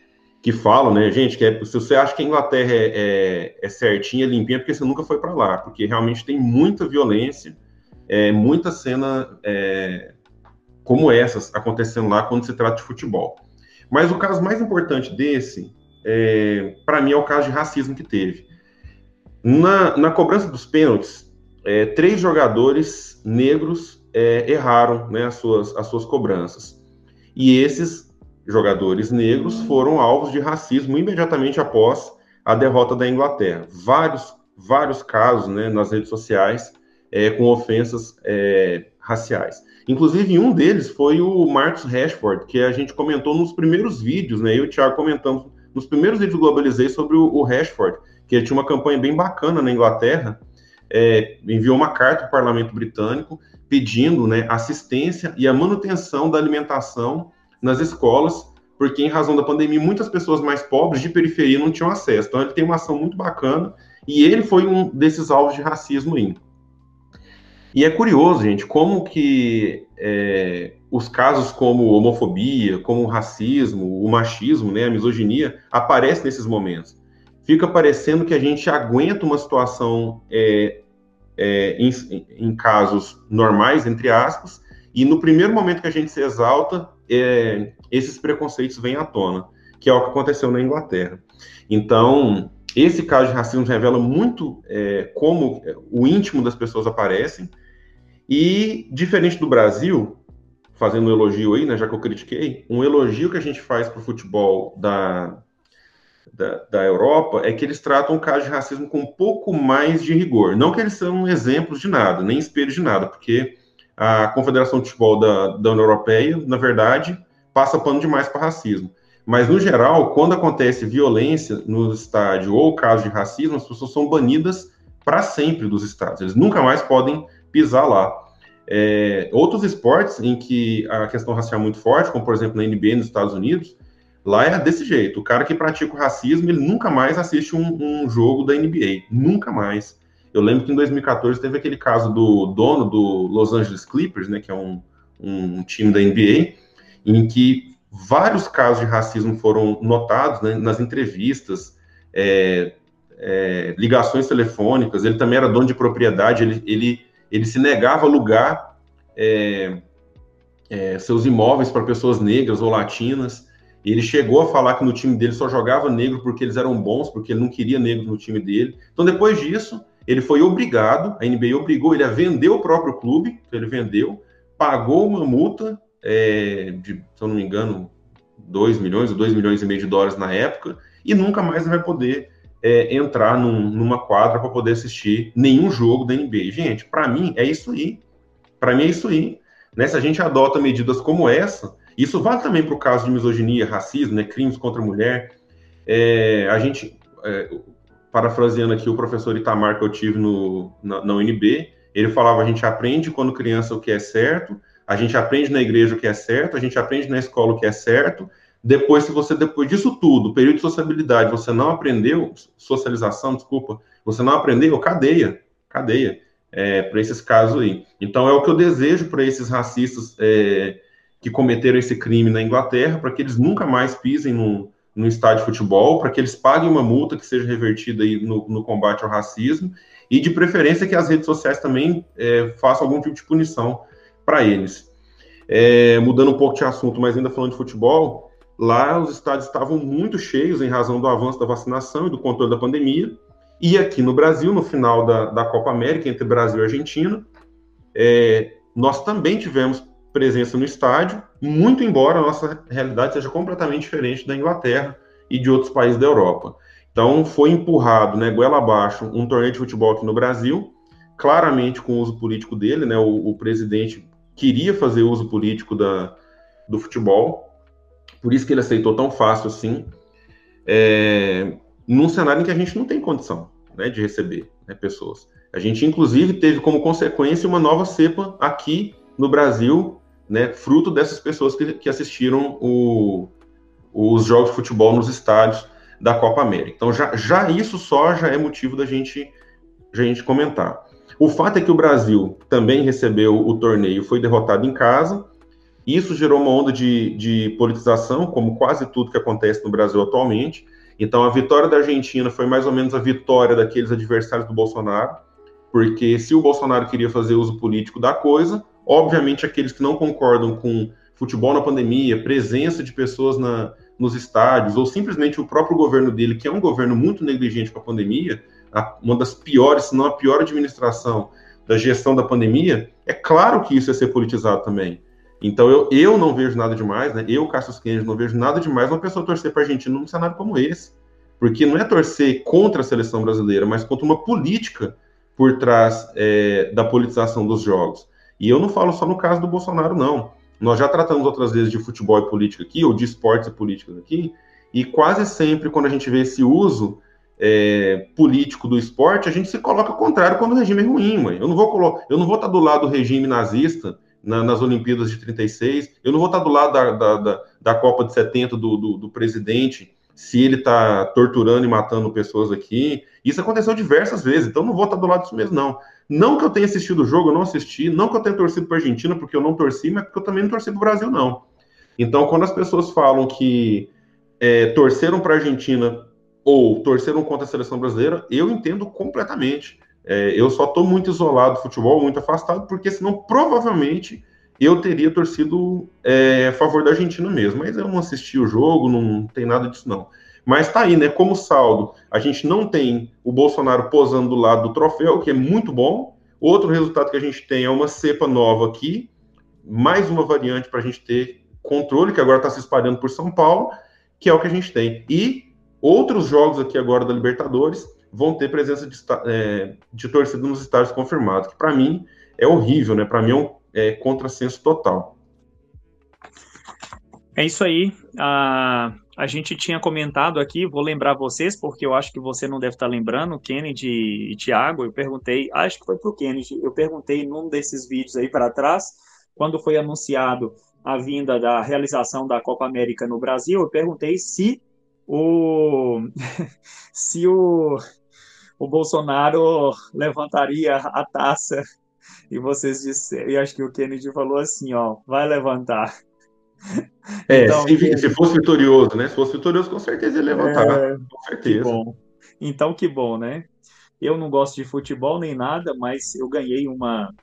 que falam, né, gente, que é, se você acha que a Inglaterra é, é, é certinha, é limpinha, é porque você nunca foi para lá, porque realmente tem muita violência, é, muita cena é, como essas acontecendo lá quando se trata de futebol. Mas o caso mais importante desse, para mim, é o caso de racismo que teve. Na, na cobrança dos pênaltis, três jogadores negros erraram né, as, suas, as suas cobranças. E esses jogadores negros foram alvos de racismo imediatamente após a derrota da Inglaterra. Vários, vários casos né, nas redes sociais é, com ofensas é, raciais. Inclusive, um deles foi o Marcus Rashford, que a gente comentou nos primeiros vídeos, né? Eu e o Thiago comentamos nos primeiros vídeos do Globalizei sobre o, o Rashford, que ele tinha uma campanha bem bacana na Inglaterra, é, enviou uma carta para o parlamento britânico pedindo né, assistência e a manutenção da alimentação nas escolas, porque em razão da pandemia muitas pessoas mais pobres de periferia não tinham acesso. Então ele tem uma ação muito bacana e ele foi um desses alvos de racismo aí. E é curioso, gente, como que é, os casos como homofobia, como o racismo, o machismo, né, a misoginia, aparecem nesses momentos. Fica parecendo que a gente aguenta uma situação é, é, em, em, casos normais, entre aspas, e no primeiro momento que a gente se exalta, é, esses preconceitos vêm à tona, que é o que aconteceu na Inglaterra. Então, esse caso de racismo revela muito é, como o íntimo das pessoas aparecem, e diferente do Brasil, fazendo um elogio aí, né, já que eu critiquei, um elogio que a gente faz para o futebol da, da, da, Europa é que eles tratam o caso de racismo com um pouco mais de rigor. Não que eles são exemplos de nada, nem espelhos de nada, porque a Confederação de Futebol da, da União Europeia, na verdade, passa pano demais para racismo. Mas, no geral, quando acontece violência no estádio ou caso de racismo, as pessoas são banidas para sempre dos estádios. Eles nunca mais podem pisar lá. É, outros esportes em que a questão racial é muito forte, como, por exemplo, na NBA nos Estados Unidos, Lá é desse jeito. O cara que pratica o racismo, ele nunca mais assiste um, um, jogo da NBA. Nunca mais. Eu lembro que em 2014 teve aquele caso do dono do Los Angeles Clippers, né, que é um, um time da NBA, em que vários casos de racismo foram notados né, nas entrevistas, é, é, ligações telefônicas. Ele também era dono de propriedade, ele, ele, ele se negava a alugar é, é seus imóveis para pessoas negras ou latinas. Ele chegou a falar que no time dele só jogava negro porque eles eram bons, porque ele não queria negro no time dele. Então, depois disso, ele foi obrigado, a NBA obrigou ele a vender o próprio clube, então ele vendeu, pagou uma multa é, de, se eu não me engano, 2 milhões ou 2 milhões e meio de dólares na época, e nunca mais vai poder é, entrar num, numa quadra para poder assistir nenhum jogo da NBA. Gente, para mim é isso aí. Para mim é isso aí. Né? Se a gente adota medidas como essa, isso vale também para o caso de misoginia, racismo, né, crimes contra a mulher. É, a gente, é, parafraseando aqui o professor Itamar que eu tive no, na, na UNB, ele falava: a gente aprende quando criança o que é certo, a gente aprende na igreja o que é certo, a gente aprende na escola o que é certo. Depois, se você, depois disso tudo, período de sociabilidade, você não aprendeu, socialização, desculpa, você não aprendeu, cadeia, cadeia, é, para esses casos aí. Então, é o que eu desejo para esses racistas é, que cometeram esse crime na Inglaterra, para que eles nunca mais pisem no, no estádio de futebol, para que eles paguem uma multa que seja revertida aí no, no, combate ao racismo, e de preferência que as redes sociais também é, façam algum tipo de punição para eles. É, mudando um pouco de assunto, mas ainda falando de futebol, lá os estádios estavam muito cheios em razão do avanço da vacinação e do controle da pandemia, e aqui no Brasil, no final da, da Copa América, entre Brasil e Argentina, é, nós também tivemos presença no estádio, muito embora a nossa realidade seja completamente diferente da Inglaterra e de outros países da Europa. Então, foi empurrado, né, goela abaixo, um torneio de futebol aqui no Brasil, claramente com o uso político dele, né, o, o presidente queria fazer uso político da, do futebol, por isso que ele aceitou tão fácil assim, é, num cenário em que a gente não tem condição né, de receber né, pessoas. A gente, inclusive, teve como consequência uma nova cepa aqui no Brasil, né, fruto dessas pessoas que, que assistiram o, os jogos de futebol nos estádios da Copa América. Então, já, já isso só já é motivo da gente, a gente comentar. O fato é que o Brasil também recebeu o torneio, foi derrotado em casa. Isso gerou uma onda de, de politização, como quase tudo que acontece no Brasil atualmente. Então, a vitória da Argentina foi mais ou menos a vitória daqueles adversários do Bolsonaro, porque se o Bolsonaro queria fazer uso político da coisa, Obviamente, aqueles que não concordam com futebol na pandemia, presença de pessoas na, nos estádios, ou simplesmente o próprio governo dele, que é um governo muito negligente com a pandemia, a, uma das piores, se não a pior administração da gestão da pandemia, é claro que isso é ser politizado também. Então eu, eu não vejo nada demais, né? Eu, Cassius Kennedy, não vejo nada demais uma pessoa torcer para a Argentina num cenário como esse. Porque não é torcer contra a seleção brasileira, mas contra uma política por trás é, da politização dos jogos. E eu não falo só no caso do Bolsonaro, não. Nós já tratamos outras vezes de futebol e política aqui, ou de esportes e políticas aqui, e quase sempre, quando a gente vê esse uso é, político do esporte, a gente se coloca ao contrário quando o regime é ruim, mãe. Eu não vou, eu não vou estar do lado do regime nazista na, nas Olimpíadas de 36, eu não vou estar do lado da, da, da, da Copa de 70 do, do, do presidente se ele está torturando e matando pessoas aqui. Isso aconteceu diversas vezes, então não vou estar do lado disso mesmo, não. Não que eu tenha assistido o jogo, eu não assisti. Não que eu tenha torcido para a Argentina, porque eu não torci, mas porque eu também não torci para o Brasil, não. Então, quando as pessoas falam que é, torceram para a Argentina ou torceram contra a seleção brasileira, eu entendo completamente. É, eu só estou muito isolado do futebol, muito afastado, porque senão provavelmente eu teria torcido é, a favor da Argentina mesmo. Mas eu não assisti o jogo, não tem nada disso, não. Mas tá aí, né? Como saldo, a gente não tem o Bolsonaro posando do lado do troféu, que é muito bom. Outro resultado que a gente tem é uma cepa nova aqui, mais uma variante para a gente ter controle, que agora está se espalhando por São Paulo, que é o que a gente tem. E outros jogos aqui agora da Libertadores vão ter presença de, é, de torcida nos estádios confirmados, que para mim é horrível, né? Para mim é um é, contrassenso total. É isso aí. Ah, a gente tinha comentado aqui, vou lembrar vocês, porque eu acho que você não deve estar lembrando, Kennedy e Thiago, eu perguntei, acho que foi para o Kennedy, eu perguntei num desses vídeos aí para trás, quando foi anunciado a vinda da realização da Copa América no Brasil, eu perguntei se o <laughs> se o, o Bolsonaro levantaria a taça e vocês disseram, e acho que o Kennedy falou assim, ó, vai levantar. <laughs> É, então, se, se, fosse vitorioso, né? Se fosse vitorioso, com certeza ele levantar, é, com certeza. Que bom. Então, que bom, né? Eu não gosto de futebol nem nada, mas eu ganhei uma,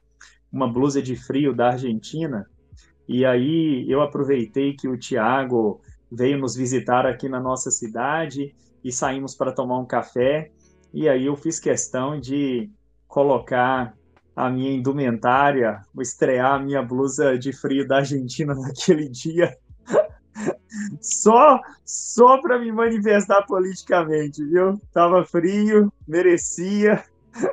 uma blusa de frio da Argentina, e aí eu aproveitei que o Thiago veio nos visitar aqui na nossa cidade e saímos para tomar um café, e aí eu fiz questão de colocar a minha indumentária, estrear a minha blusa de frio da Argentina <laughs> naquele dia, só só para me manifestar politicamente, viu? Tava frio, merecia,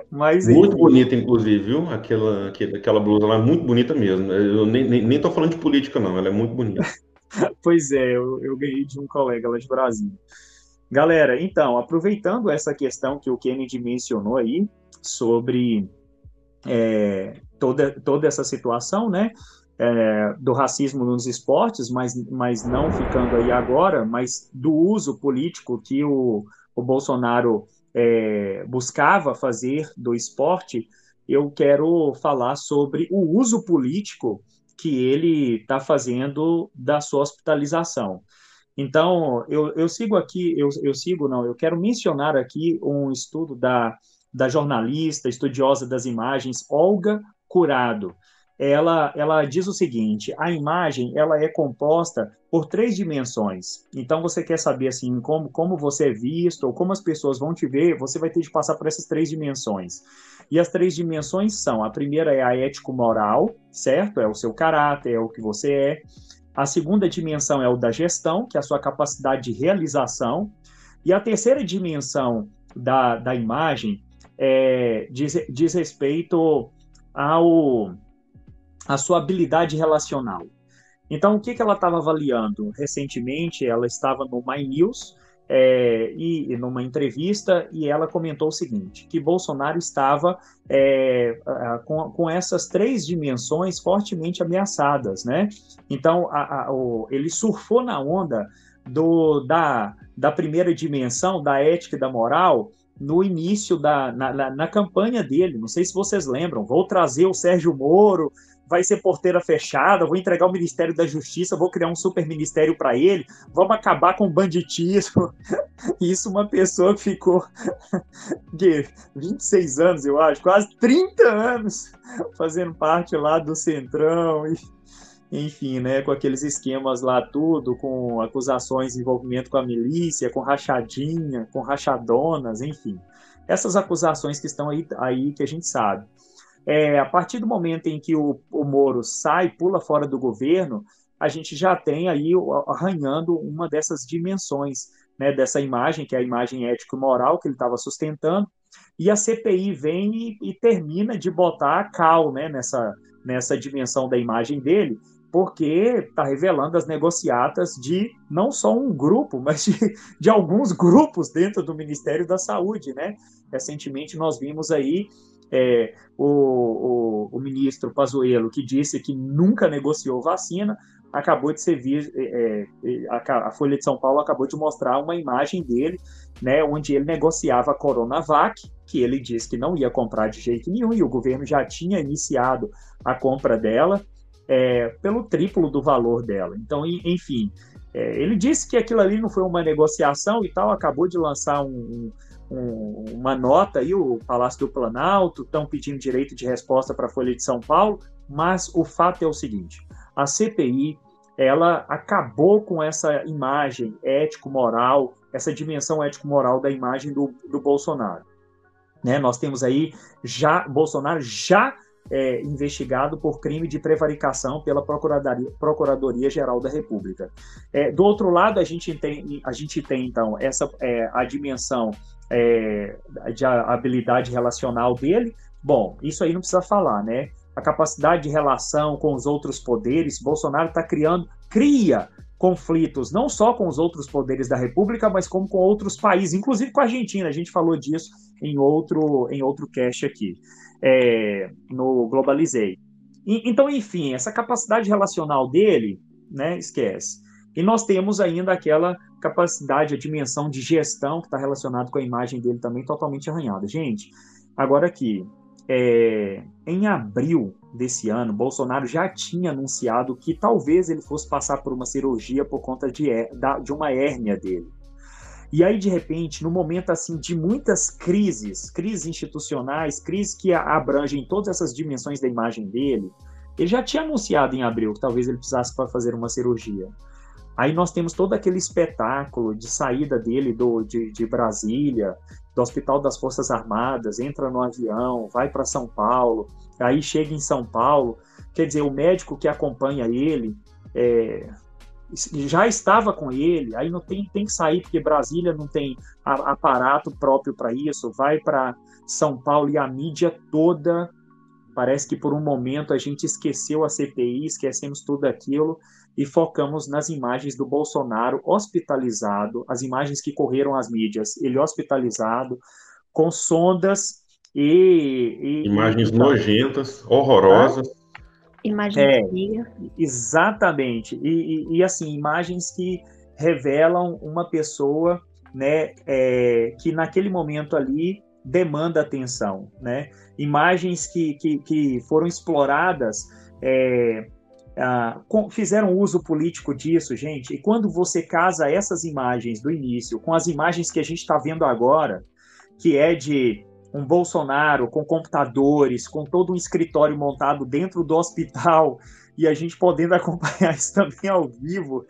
mas muito enfim. bonita inclusive, viu? Aquela aquela blusa lá muito bonita mesmo. Eu nem, nem, nem tô falando de política não, ela é muito bonita. <laughs> pois é, eu, eu ganhei de um colega lá de Brasília. Galera, então, aproveitando essa questão que o Kennedy mencionou aí sobre é, toda, toda essa situação, né? É, do racismo nos esportes, mas, mas não ficando aí agora, mas do uso político que o, o Bolsonaro é, buscava fazer do esporte, eu quero falar sobre o uso político que ele está fazendo da sua hospitalização. Então, eu, eu sigo aqui, eu, eu sigo, não, eu quero mencionar aqui um estudo da da jornalista, estudiosa das imagens, Olga Curado. Ela, ela diz o seguinte: a imagem ela é composta por três dimensões. Então, você quer saber assim como, como você é visto ou como as pessoas vão te ver, você vai ter de passar por essas três dimensões. E as três dimensões são: a primeira é a ético-moral, certo? É o seu caráter, é o que você é. A segunda dimensão é o da gestão, que é a sua capacidade de realização. E a terceira dimensão da, da imagem é, diz, diz respeito ao a sua habilidade relacional. Então, o que, que ela estava avaliando? Recentemente, ela estava no My News é, e, numa entrevista e ela comentou o seguinte: que Bolsonaro estava é, com, com essas três dimensões fortemente ameaçadas, né? Então, a, a, o, ele surfou na onda do, da, da primeira dimensão, da ética e da moral, no início da na, na, na, campanha dele. Não sei se vocês lembram. Vou trazer o Sérgio Moro, vai ser porteira fechada, vou entregar o Ministério da Justiça, vou criar um super ministério para ele, vamos acabar com o banditismo. <laughs> Isso uma pessoa que ficou <laughs> de 26 anos, eu acho, quase 30 anos fazendo parte lá do Centrão e enfim, né, com aqueles esquemas lá tudo, com acusações de envolvimento com a milícia, com rachadinha, com rachadonas, enfim. Essas acusações que estão aí, aí que a gente sabe. É, a partir do momento em que o, o Moro sai, pula fora do governo, a gente já tem aí arranhando uma dessas dimensões, né, dessa imagem, que é a imagem ético-moral que ele estava sustentando, e a CPI vem e, e, termina de botar a cal né, nessa, nessa dimensão da imagem dele, porque está revelando as negociatas de não só um grupo, <laughs> mas de, de, alguns grupos dentro do Ministério da Saúde, né? Recentemente nós vimos aí é, o, o, o, ministro Pazuello, que disse que nunca negociou vacina, acabou de ser visto, é, é, a, a, Folha de São Paulo acabou de mostrar uma imagem dele, né, onde ele negociava a Coronavac, que ele disse que não ia comprar de jeito nenhum, e o governo já tinha iniciado a compra dela, é, pelo triplo do valor dela. Então, enfim, é, ele disse que aquilo ali não foi uma negociação e tal, acabou de lançar um, um, uma nota aí, o Palácio do Planalto, estão pedindo direito de resposta para a Folha de São Paulo, mas o fato é o seguinte: a CPI ela acabou com essa imagem ético-moral, essa dimensão ético-moral da imagem do, do Bolsonaro. Né? Nós temos aí já Bolsonaro já é, investigado por crime de prevaricação pela Procuradoria, Procuradoria Geral da República. É, do outro lado, a gente tem, a gente tem então essa é, a dimensão é, de habilidade relacional dele. Bom, isso aí não precisa falar, né? A capacidade de relação com os outros poderes, Bolsonaro está criando, cria conflitos não só com os outros poderes da República, mas como com outros países, inclusive com a Argentina. A gente falou disso em outro em outro cast aqui é, no Globalizei. então, enfim, essa capacidade relacional dele, né, esquece. E nós temos ainda aquela capacidade, a dimensão de gestão que está relacionado com a imagem dele também totalmente arranhada. Gente, agora aqui, é, em abril desse ano, Bolsonaro já tinha anunciado que talvez ele fosse passar por uma cirurgia por conta de, de uma hérnia dele. E aí, de repente, no momento assim de muitas crises, crises institucionais, crises que abrangem todas essas dimensões da imagem dele, ele já tinha anunciado em abril que talvez ele precisasse para fazer uma cirurgia. Aí nós temos todo aquele espetáculo de saída dele do, de, de Brasília, do Hospital das Forças Armadas, entra no avião, vai para São Paulo, aí chega em São Paulo. Quer dizer, o médico que acompanha ele é, já estava com ele, aí não tem, tem que sair, porque Brasília não tem aparato próprio para isso, vai para São Paulo e a mídia toda. Parece que por um momento a gente esqueceu a CPI, esquecemos tudo aquilo e focamos nas imagens do Bolsonaro hospitalizado, as imagens que correram as mídias, ele hospitalizado, com sondas e. e imagens e, nojentas, horrorosas. Imagens é, Exatamente. E, e, e, assim, imagens que revelam uma pessoa né, é, que naquele momento ali demanda atenção. Né? Imagens que, que, que foram exploradas. É, ah, fizeram uso político disso, gente. E quando você casa essas imagens do início com as imagens que a gente está vendo agora, que é de um Bolsonaro com computadores, com todo um escritório montado dentro do hospital, e a gente podendo <laughs> acompanhar isso também ao vivo,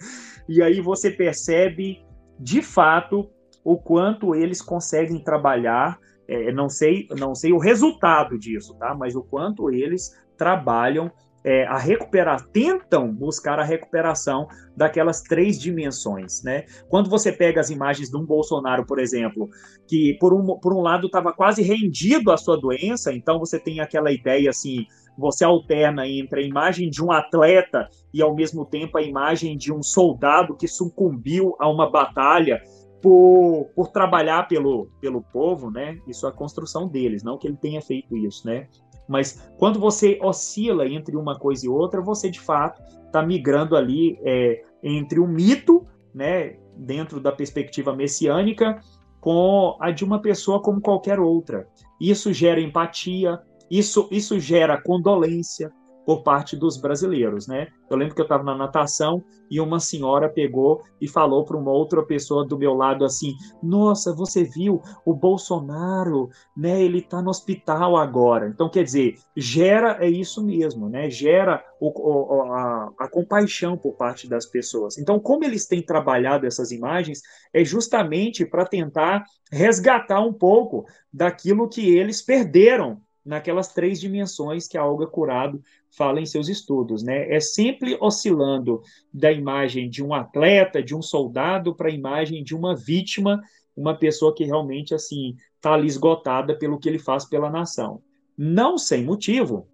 e aí você percebe de fato o quanto eles conseguem trabalhar. É, não sei, não sei o resultado disso, tá? Mas o quanto eles trabalham é, a recuperar, tentam buscar a recuperação daquelas três dimensões, né? Quando você pega as imagens de um Bolsonaro, por exemplo, que por um, por um lado estava quase rendido à sua doença, então você tem aquela ideia assim, você alterna entre a imagem de um atleta e ao mesmo tempo a imagem de um soldado que sucumbiu a uma batalha por, por trabalhar pelo, pelo povo, né? Isso é a construção deles, não que ele tenha feito isso, né? Mas quando você oscila entre uma coisa e outra, você de fato está migrando ali é, entre o mito, né, dentro da perspectiva messiânica, com a de uma pessoa como qualquer outra. Isso gera empatia, isso, isso gera condolência, por parte dos brasileiros, né? Eu lembro que eu estava na natação e uma senhora pegou e falou para uma outra pessoa do meu lado assim: "Nossa, você viu o Bolsonaro, né? Ele está no hospital agora". Então, quer dizer, gera é isso mesmo, né? Gera o, o, a, a compaixão por parte das pessoas. Então, como eles têm trabalhado essas imagens é justamente para tentar resgatar um pouco daquilo que eles perderam naquelas três dimensões que a Olga Curado fala em seus estudos, né? É sempre oscilando da imagem de um atleta, de um soldado, para a imagem de uma vítima, uma pessoa que realmente assim está ali esgotada pelo que ele faz pela nação. Não sem motivo.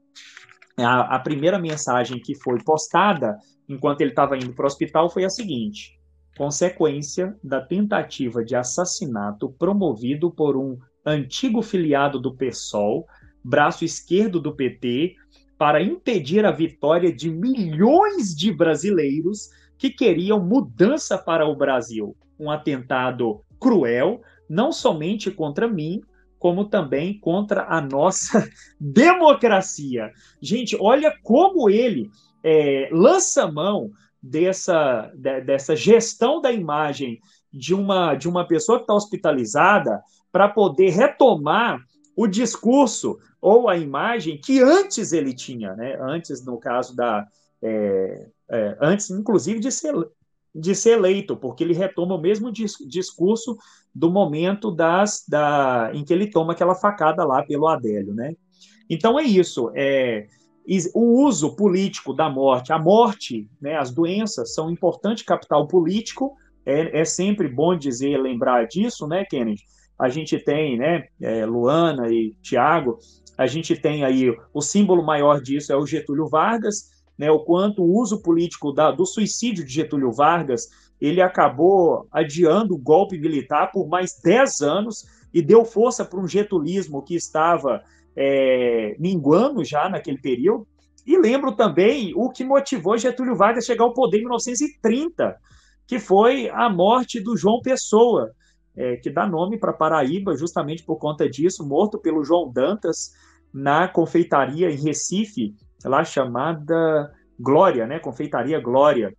A, a primeira mensagem que foi postada enquanto ele estava indo para o hospital foi a seguinte: consequência da tentativa de assassinato promovido por um antigo filiado do PSOL braço esquerdo do PT, para impedir a vitória de milhões de brasileiros que queriam mudança para o Brasil. Um atentado cruel, não somente contra mim, como também contra a nossa <laughs> democracia. Gente, olha como ele é, lança mão dessa, de, dessa gestão da imagem de uma, de uma pessoa que está hospitalizada para poder retomar o discurso ou a imagem que antes ele tinha, né? Antes, no caso da. É, é, antes, inclusive, de ser, de ser eleito, porque ele retoma o mesmo dis, discurso do momento das, da, em que ele toma aquela facada lá pelo Adélio, né? Então é isso. É, o uso político da morte, a morte, né, as doenças são importante capital político. É, é sempre bom dizer, lembrar disso, né, Kennedy? A gente tem, né, é, Luana e Tiago, a gente tem aí o símbolo maior disso é o Getúlio Vargas, né, o quanto o uso político da, do suicídio de Getúlio Vargas ele acabou adiando o golpe militar por mais 10 anos e deu força para um getulismo que estava é, minguando já naquele período. E lembro também o que motivou Getúlio Vargas a chegar ao poder em 1930, que foi a morte do João Pessoa, é, que dá nome para Paraíba justamente por conta disso, morto pelo João Dantas na confeitaria em Recife, lá chamada Glória, né? Confeitaria Glória,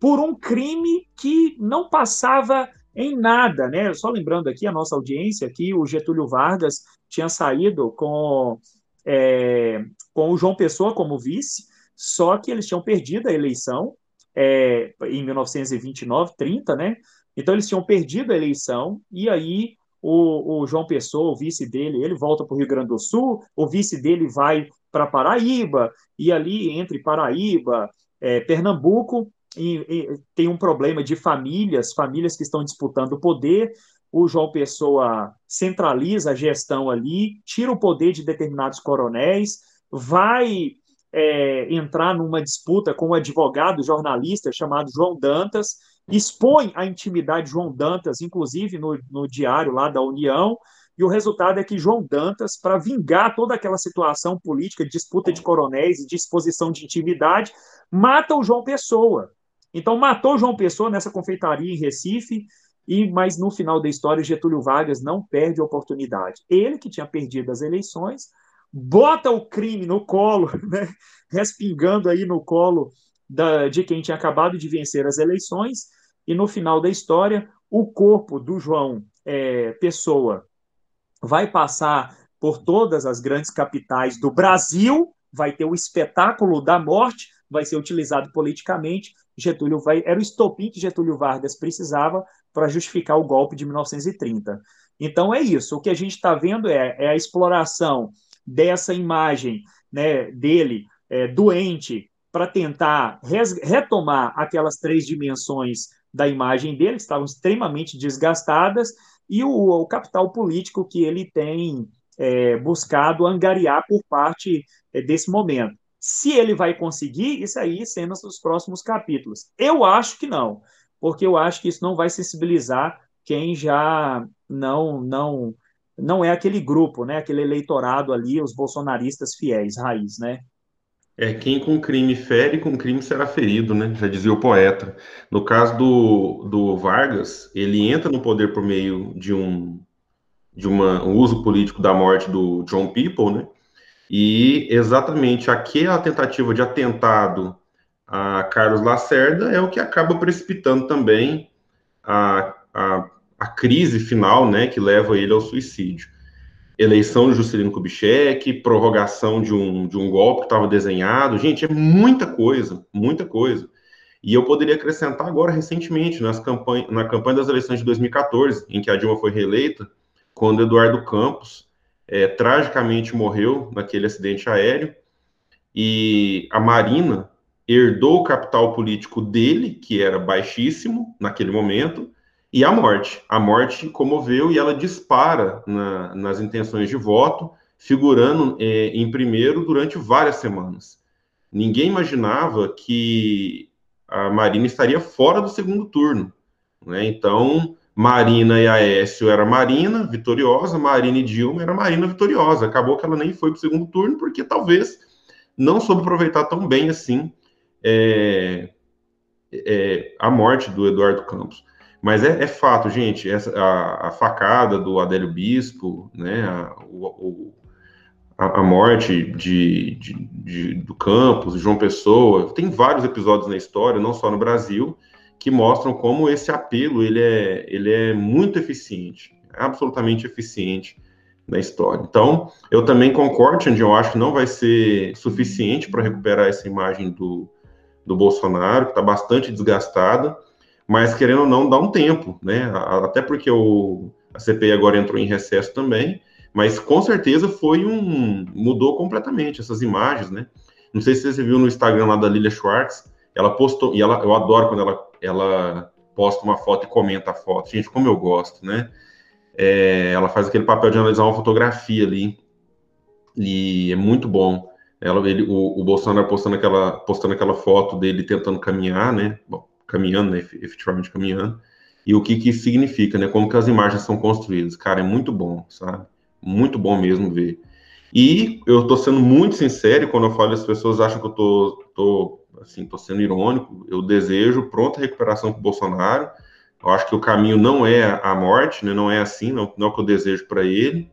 por um crime que não passava em nada, né? Só lembrando aqui a nossa audiência que o Getúlio Vargas tinha saído com, é, com o João Pessoa como vice, só que eles tinham perdido a eleição é, em 1929, 30, né? Então eles tinham perdido a eleição e aí o, o João Pessoa, o vice dele, ele volta para o Rio Grande do Sul, o vice dele vai para Paraíba e ali entre Paraíba, é, Pernambuco, e, e, tem um problema de famílias, famílias que estão disputando o poder. O João Pessoa centraliza a gestão ali, tira o poder de determinados coronéis, vai é, entrar numa disputa com um advogado jornalista chamado João Dantas, expõe a intimidade de João Dantas, inclusive no, no diário lá da União, e o resultado é que João Dantas, para vingar toda aquela situação política, disputa de coronéis e disposição de intimidade, mata o João Pessoa. Então, matou João Pessoa nessa confeitaria em Recife, e mas no final da história, Getúlio Vargas não perde a oportunidade. Ele, que tinha perdido as eleições, bota o crime no colo, <laughs> né, respingando aí no colo da, de quem tinha acabado de vencer as eleições, e no final da história, o corpo do João é, Pessoa vai passar por todas as grandes capitais do Brasil, vai ter o espetáculo da morte, vai ser utilizado politicamente. Getúlio vai, era o estopim que Getúlio Vargas precisava para justificar o golpe de 1930. Então é isso. O que a gente está vendo é, é, a exploração dessa imagem né, dele é, doente para tentar retomar aquelas três dimensões da imagem dele, que estavam extremamente desgastadas, e o, o capital político que ele tem é, buscado angariar por parte é, desse momento. Se ele vai conseguir, isso aí cenas dos próximos capítulos. Eu acho que não, porque eu acho que isso não vai sensibilizar quem já não não não é aquele grupo, né, aquele eleitorado ali, os bolsonaristas fiéis, raiz, né? É quem com crime fere, com crime será ferido, né? Já dizia o poeta. No caso do, do Vargas, ele entra no poder por meio de um de uma, um uso político da morte do John People, né? E exatamente aquela tentativa de atentado a Carlos Lacerda é o que acaba precipitando também a, a, a crise final, né, que leva ele ao suicídio eleição de Juscelino Kubitschek, prorrogação de um, de um golpe que estava desenhado. Gente, é muita coisa, muita coisa. E eu poderia acrescentar agora, recentemente, nas campanha, na campanha das eleições de 2014, em que a Dilma foi reeleita, quando Eduardo Campos é, tragicamente morreu naquele acidente aéreo, e a Marina herdou o capital político dele, que era baixíssimo naquele momento, e a morte. A morte comoveu e ela dispara na, nas intenções de voto, figurando é, em primeiro durante várias semanas. Ninguém imaginava que a Marina estaria fora do segundo turno. Né? Então, Marina e Aécio era Marina, vitoriosa, Marina e Dilma era Marina, vitoriosa. Acabou que ela nem foi para o segundo turno, porque talvez não soube aproveitar tão bem assim é, é, a morte do Eduardo Campos. Mas é, é fato, gente, essa, a, a, facada do Adélio Bispo, né, a, o, a, a morte de, de, de, do Campos, João Pessoa, tem vários episódios na história, não só no Brasil, que mostram como esse apelo ele é, ele é muito eficiente, absolutamente eficiente na história. Então, eu também concordo, onde eu acho que não vai ser suficiente para recuperar essa imagem do, do Bolsonaro, que está bastante desgastada, mas querendo ou não, dá um tempo, né? Até porque o, a CPI agora entrou em recesso também, mas com certeza foi um. mudou completamente essas imagens, né? Não sei se você viu no Instagram lá da Lilia Schwartz, ela postou, e ela, eu adoro quando ela, ela posta uma foto e comenta a foto. Gente, como eu gosto, né? É, ela faz aquele papel de analisar uma fotografia ali, e é muito bom. Ela, ele, o, o Bolsonaro postando aquela, postando aquela foto dele tentando caminhar, né? Bom, caminhando, né, efetivamente caminhando, e o que que isso significa, né, como que as imagens são construídas. Cara, é muito bom, sabe? Muito bom mesmo ver. E eu estou sendo muito sincero, quando eu falo as pessoas acham que eu tô, tô, assim, tô sendo irônico, eu desejo pronta recuperação para o Bolsonaro. Eu acho que o caminho não é a morte, né? não é assim, não, não é o que eu desejo para ele.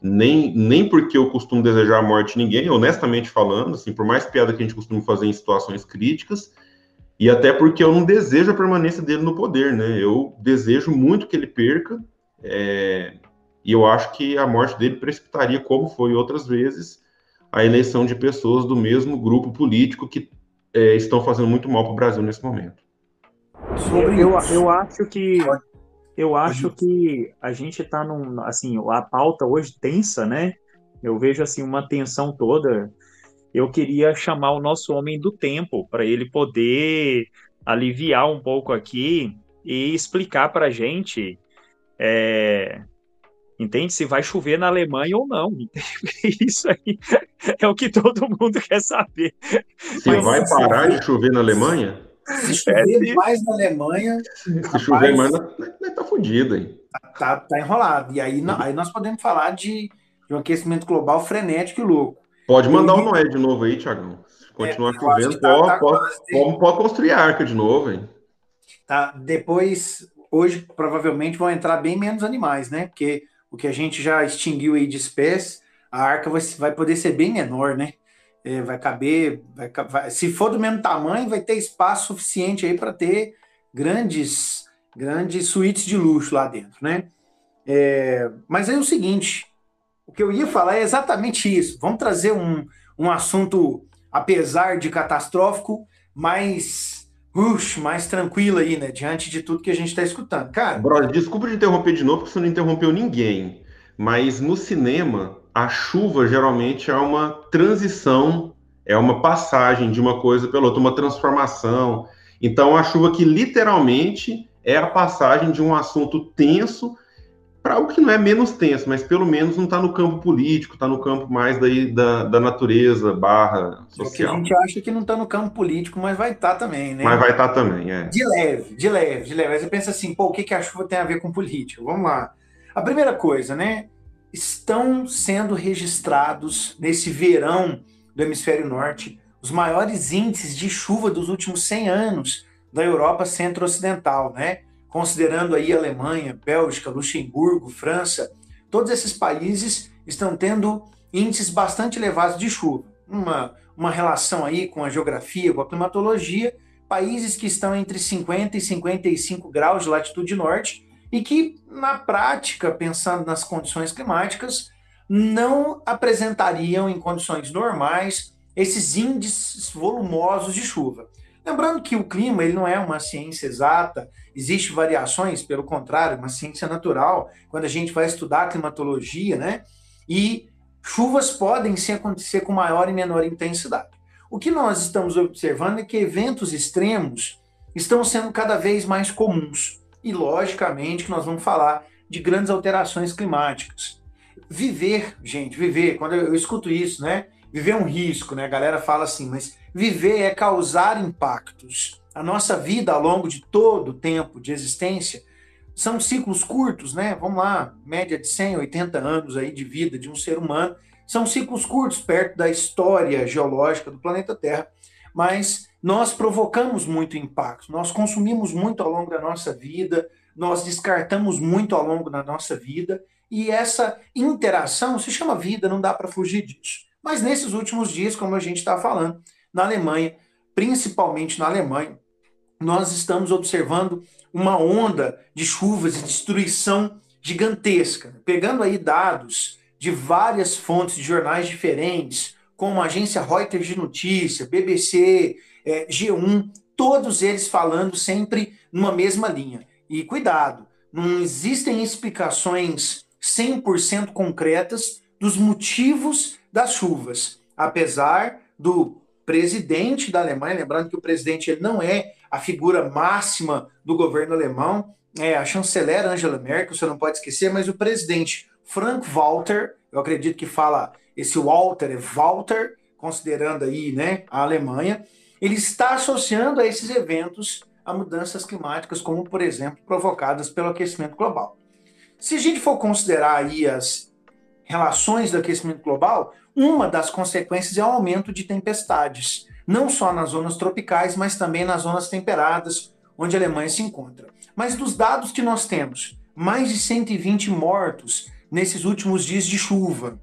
Nem, nem porque eu costumo desejar a morte de ninguém, honestamente falando, assim, por mais piada que a gente costuma fazer em situações críticas, e até porque eu não desejo a permanência dele no poder, né? Eu desejo muito que ele perca, é, e eu acho que a morte dele precipitaria, como foi outras vezes, a eleição de pessoas do mesmo grupo político que é, estão fazendo muito mal para o Brasil nesse momento. Sobre eu, eu acho que eu acho que a gente está num assim a pauta hoje tensa, né? Eu vejo assim uma tensão toda. Eu queria chamar o nosso homem do tempo para ele poder aliviar um pouco aqui e explicar para a gente é, entende? Se vai chover na Alemanha ou não. <laughs> Isso aí é o que todo mundo quer saber. Se Mas, vai parar de chover na Alemanha? Se chover é, mais na Alemanha. Se rapaz, chover mais, tá fudido aí. Tá, tá enrolado. E aí, aí nós podemos falar de, de um aquecimento global frenético e louco. Pode mandar o Noé de novo aí, Tiagão. Continuar é, chovendo, tá, pode, tá pode, pode, construir arca de novo, hein? Tá, depois, hoje, provavelmente vão entrar bem menos animais, né? Porque o que a gente já extinguiu aí de espécies, a arca vai, vai poder ser bem menor, né? É, vai caber, vai, vai, se for do mesmo tamanho, vai ter espaço suficiente aí para ter grandes, grandes suítes de luxo lá dentro, né? É, mas aí é o seguinte, o que eu ia falar é exatamente isso. Vamos trazer um, um assunto, apesar de catastrófico, mais, uh, mais tranquilo aí, né? Diante de tudo que a gente está escutando. Cara. Brother, desculpa de interromper de novo, porque você não interrompeu ninguém. Mas no cinema, a chuva geralmente é uma transição, é uma passagem de uma coisa pela outra, uma transformação. Então, a chuva que literalmente é a passagem de um assunto tenso para algo que não é menos tenso, mas pelo menos não está no campo político, está no campo mais daí da, da natureza barra social. Porque a gente acha que não está no campo político, mas vai estar tá também, né? Mas vai estar tá também, é. De leve, de leve, de leve. Aí você pensa assim, pô, o que, que a chuva tem a ver com política? Vamos lá. A primeira coisa, né? estão sendo registrados nesse verão do hemisfério norte os maiores índices de chuva dos últimos 100 anos da Europa centro-ocidental, né? Considerando aí Alemanha, Bélgica, Luxemburgo, França, todos esses países estão tendo índices bastante elevados de chuva. Uma, uma relação aí com a geografia, com a climatologia, países que estão entre 50 e 55 graus de latitude norte e que, na prática, pensando nas condições climáticas, não apresentariam em condições normais esses índices volumosos de chuva. Lembrando que o clima ele não é uma ciência exata, existem variações, pelo contrário, uma ciência natural, quando a gente vai estudar climatologia, né? E chuvas podem sim acontecer com maior e menor intensidade. O que nós estamos observando é que eventos extremos estão sendo cada vez mais comuns e, logicamente, que nós vamos falar de grandes alterações climáticas. Viver, gente, viver, quando eu escuto isso, né? Viver é um risco, né? A galera fala assim, mas viver é causar impactos. A nossa vida ao longo de todo o tempo de existência são ciclos curtos, né? Vamos lá, média de 100, 80 anos aí de vida de um ser humano. São ciclos curtos perto da história geológica do planeta Terra, mas nós provocamos muito impacto, nós consumimos muito ao longo da nossa vida, nós descartamos muito ao longo da nossa vida, e essa interação se chama vida, não dá para fugir disso. Mas nesses últimos dias, como a gente está falando, na Alemanha, principalmente na Alemanha, nós estamos observando uma onda de chuvas e destruição gigantesca, pegando aí dados de várias fontes de jornais diferentes, como a agência Reuters de notícia, BBC, é, G1, todos eles falando sempre numa mesma linha. E cuidado, não existem explicações 100% concretas dos motivos das chuvas, apesar do presidente da Alemanha, lembrando que o presidente ele não é a figura máxima do governo alemão, é a chanceler Angela Merkel, você não pode esquecer, mas o presidente Frank Walter, eu acredito que fala esse Walter é Walter, considerando aí, né, a Alemanha, ele está associando a esses eventos a mudanças climáticas, como, por exemplo, provocadas pelo aquecimento global. Se a gente for considerar aí as relações do aquecimento global, uma das consequências é o aumento de tempestades, não só nas zonas tropicais, mas também nas zonas temperadas, onde a Alemanha se encontra. Mas dos dados que nós temos, mais de 120 mortos nesses últimos dias de chuva,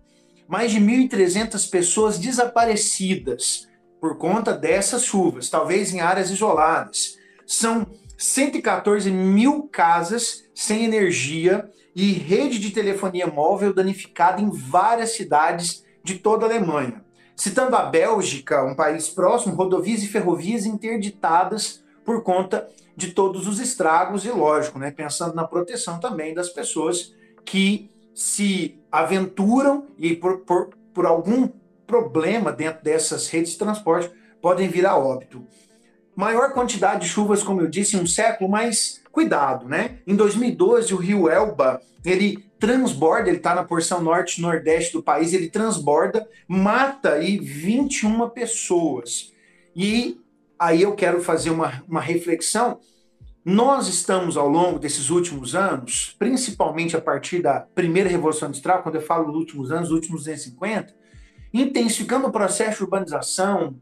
mais de 1.300 pessoas desaparecidas por conta dessas chuvas, talvez em áreas isoladas. São 114 mil casas sem energia e rede de telefonia móvel danificada em várias cidades de toda a Alemanha. Citando a Bélgica, um país próximo, rodovias e ferrovias interditadas por conta de todos os estragos e, lógico, né, pensando na proteção também das pessoas que se aventuram e por, por, por algum problema dentro dessas redes de transporte podem vir a óbito. Maior quantidade de chuvas, como eu disse, em um século, mas cuidado, né? Em 2012, o rio Elba, ele transborda, ele está na porção norte e nordeste do país, ele transborda, mata aí 21 pessoas. E aí eu quero fazer uma, uma reflexão. Nós estamos, ao longo desses últimos anos, principalmente a partir da primeira Revolução Industrial, quando eu falo dos últimos anos, últimos 250, intensificando o processo de urbanização,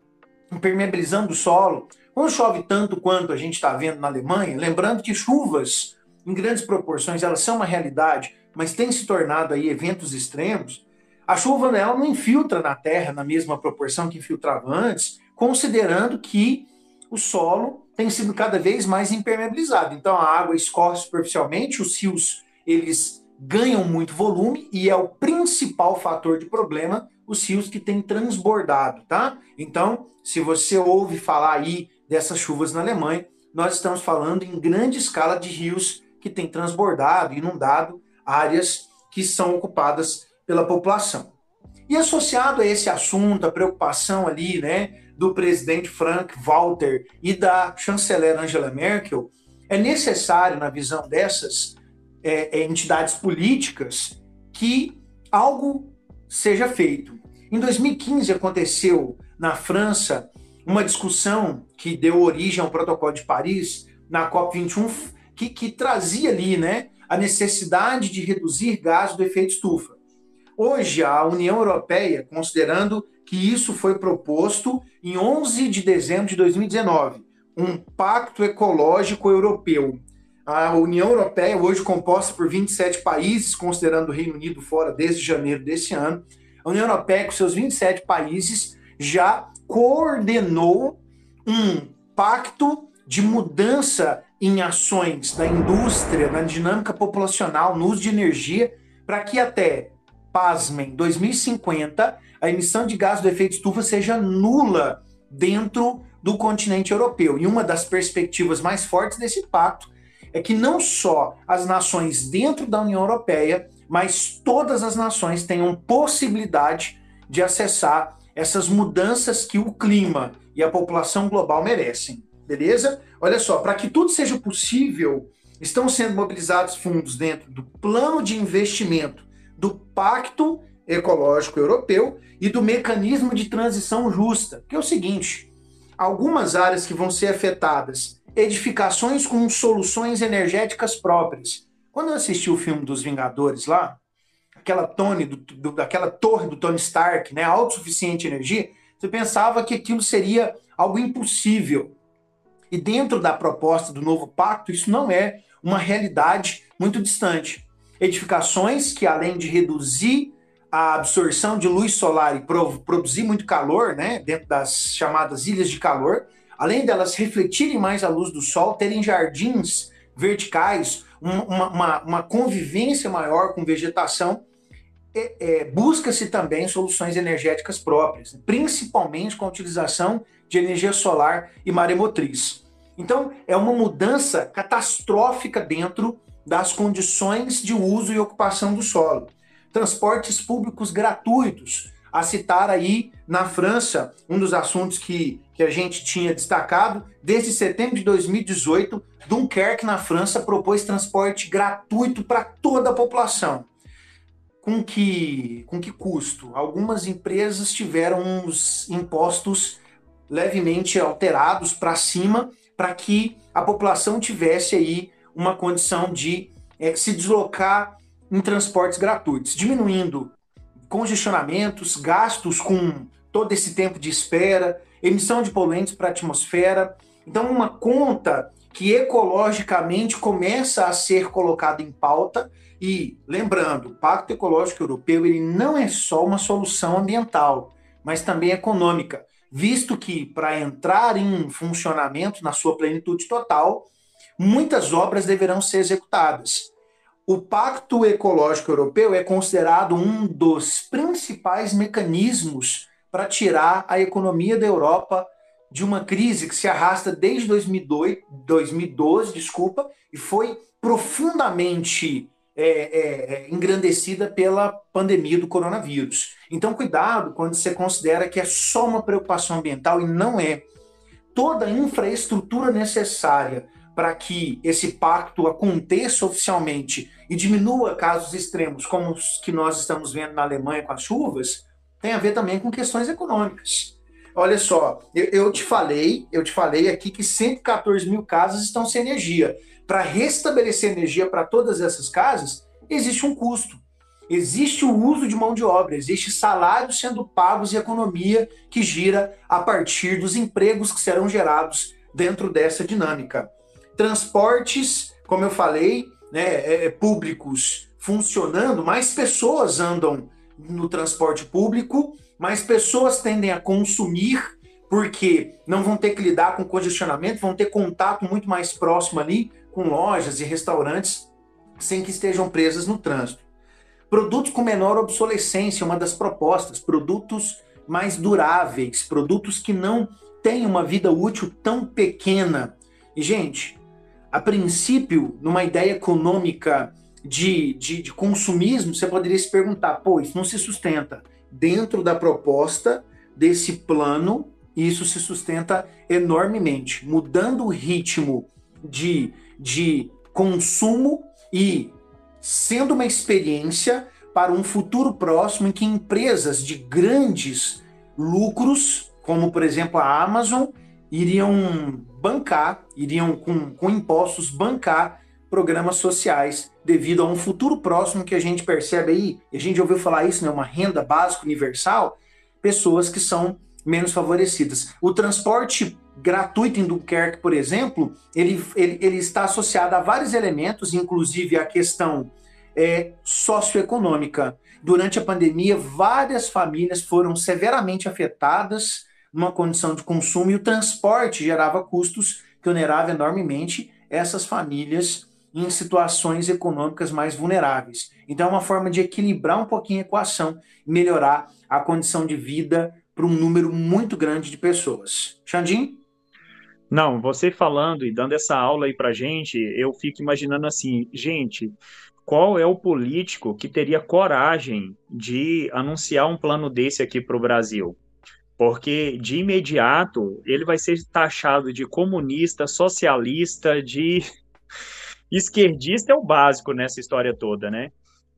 impermeabilizando o solo. Quando chove tanto quanto a gente está vendo na Alemanha, lembrando que chuvas em grandes proporções, elas são uma realidade, mas têm se tornado aí eventos extremos, a chuva ela não infiltra na terra na mesma proporção que infiltrava antes, considerando que o solo tem sido cada vez mais impermeabilizado. Então a água escorre superficialmente, os rios eles ganham muito volume e é o principal fator de problema os rios que têm transbordado, tá? Então, se você ouve falar aí dessas chuvas na Alemanha, nós estamos falando em grande escala de rios que têm transbordado, inundado áreas que são ocupadas pela população. E associado a esse assunto, a preocupação ali, né, do presidente Frank Walter e da chanceler Angela Merkel, é necessário, na visão dessas é, é entidades políticas, que algo seja feito. Em 2015 aconteceu na França uma discussão que deu origem ao Protocolo de Paris, na COP21, que, que trazia ali né, a necessidade de reduzir gás do efeito estufa. Hoje, a União Europeia, considerando que isso foi proposto em 11 de dezembro de 2019, um pacto ecológico europeu. A União Europeia, hoje composta por 27 países, considerando o Reino Unido fora desde janeiro desse ano, a União Europeia, com seus 27 países, já coordenou um pacto de mudança em ações da indústria, na dinâmica populacional, no uso de energia, para que até, pasmem, 2050, a emissão de gás do efeito estufa seja nula dentro do continente europeu. E uma das perspectivas mais fortes desse pacto é que não só as nações dentro da União Europeia, mas todas as nações tenham possibilidade de acessar essas mudanças que o clima e a população global merecem. Beleza? Olha só, para que tudo seja possível, estão sendo mobilizados fundos dentro do plano de investimento do Pacto Ecológico Europeu e do mecanismo de transição justa, que é o seguinte: algumas áreas que vão ser afetadas, edificações com soluções energéticas próprias. Quando eu assisti o filme dos Vingadores lá, aquela Tony, do, do, daquela torre do Tony Stark, né, autossuficiente energia, você pensava que aquilo seria algo impossível. E dentro da proposta do novo pacto, isso não é uma realidade muito distante. Edificações que, além de reduzir a absorção de luz solar e produzir muito calor, né, dentro das chamadas ilhas de calor, além delas refletirem mais a luz do sol, terem jardins verticais, uma, uma, uma convivência maior com vegetação, é, é, busca-se também soluções energéticas próprias, principalmente com a utilização de energia solar e maremotriz. Então, é uma mudança catastrófica dentro das condições de uso e ocupação do solo. Transportes públicos gratuitos. A citar aí, na França, um dos assuntos que, que a gente tinha destacado, desde setembro de 2018, Dunkerque, na França, propôs transporte gratuito para toda a população. Com que, com que custo? Algumas empresas tiveram os impostos levemente alterados para cima para que a população tivesse aí uma condição de é, se deslocar em transportes gratuitos, diminuindo congestionamentos, gastos com todo esse tempo de espera, emissão de poluentes para a atmosfera. Então, uma conta que ecologicamente começa a ser colocada em pauta. E lembrando, o Pacto Ecológico Europeu ele não é só uma solução ambiental, mas também econômica, visto que para entrar em funcionamento na sua plenitude total, muitas obras deverão ser executadas. O Pacto Ecológico Europeu é considerado um dos principais mecanismos para tirar a economia da Europa de uma crise que se arrasta desde 2002, 2012, desculpa, e foi profundamente é, é, é, engrandecida pela pandemia do coronavírus. Então, cuidado quando você considera que é só uma preocupação ambiental e não é. Toda a infraestrutura necessária para que esse pacto aconteça oficialmente e diminua casos extremos, como os que nós estamos vendo na Alemanha com as chuvas, tem a ver também com questões econômicas. Olha só, eu, eu te falei, eu te falei aqui que 114 mil casas estão sem energia. Para restabelecer energia para todas essas casas, existe um custo. Existe o uso de mão de obra, existe salários sendo pagos e economia que gira a partir dos empregos que serão gerados dentro dessa dinâmica. Transportes, como eu falei, né, é, é públicos funcionando, mais pessoas andam no transporte público, mais pessoas tendem a consumir, porque não vão ter que lidar com congestionamento, vão ter contato muito mais próximo ali com lojas e restaurantes, sem que estejam presas no trânsito. Produtos com menor obsolescência, uma das propostas, produtos mais duráveis, produtos que não têm uma vida útil tão pequena. E, gente, a princípio, numa ideia econômica de, de, de, consumismo, você poderia se perguntar: pô, isso não se sustenta. Dentro da proposta desse plano, isso se sustenta enormemente, mudando o ritmo de, de consumo e sendo uma experiência para um futuro próximo em que empresas de grandes lucros, como por exemplo a Amazon, iriam bancar, iriam com, com impostos bancar programas sociais devido a um futuro próximo que a gente percebe aí, a gente ouviu falar isso, né, uma renda básica universal, pessoas que são menos favorecidas. O transporte gratuito em Dunkerque, por exemplo, ele, ele, ele está associado a vários elementos, inclusive a questão é, socioeconômica. Durante a pandemia, várias famílias foram severamente afetadas numa condição de consumo e o transporte gerava custos que oneravam enormemente essas famílias em situações econômicas mais vulneráveis. Então, é uma forma de equilibrar um pouquinho a equação e melhorar a condição de vida para um número muito grande de pessoas. Xandim? Não, você falando e dando essa aula aí para gente, eu fico imaginando assim, gente, qual é o político que teria coragem de anunciar um plano desse aqui para o Brasil? Porque de imediato ele vai ser taxado de comunista, socialista, de <laughs> esquerdista é o básico nessa história toda, né?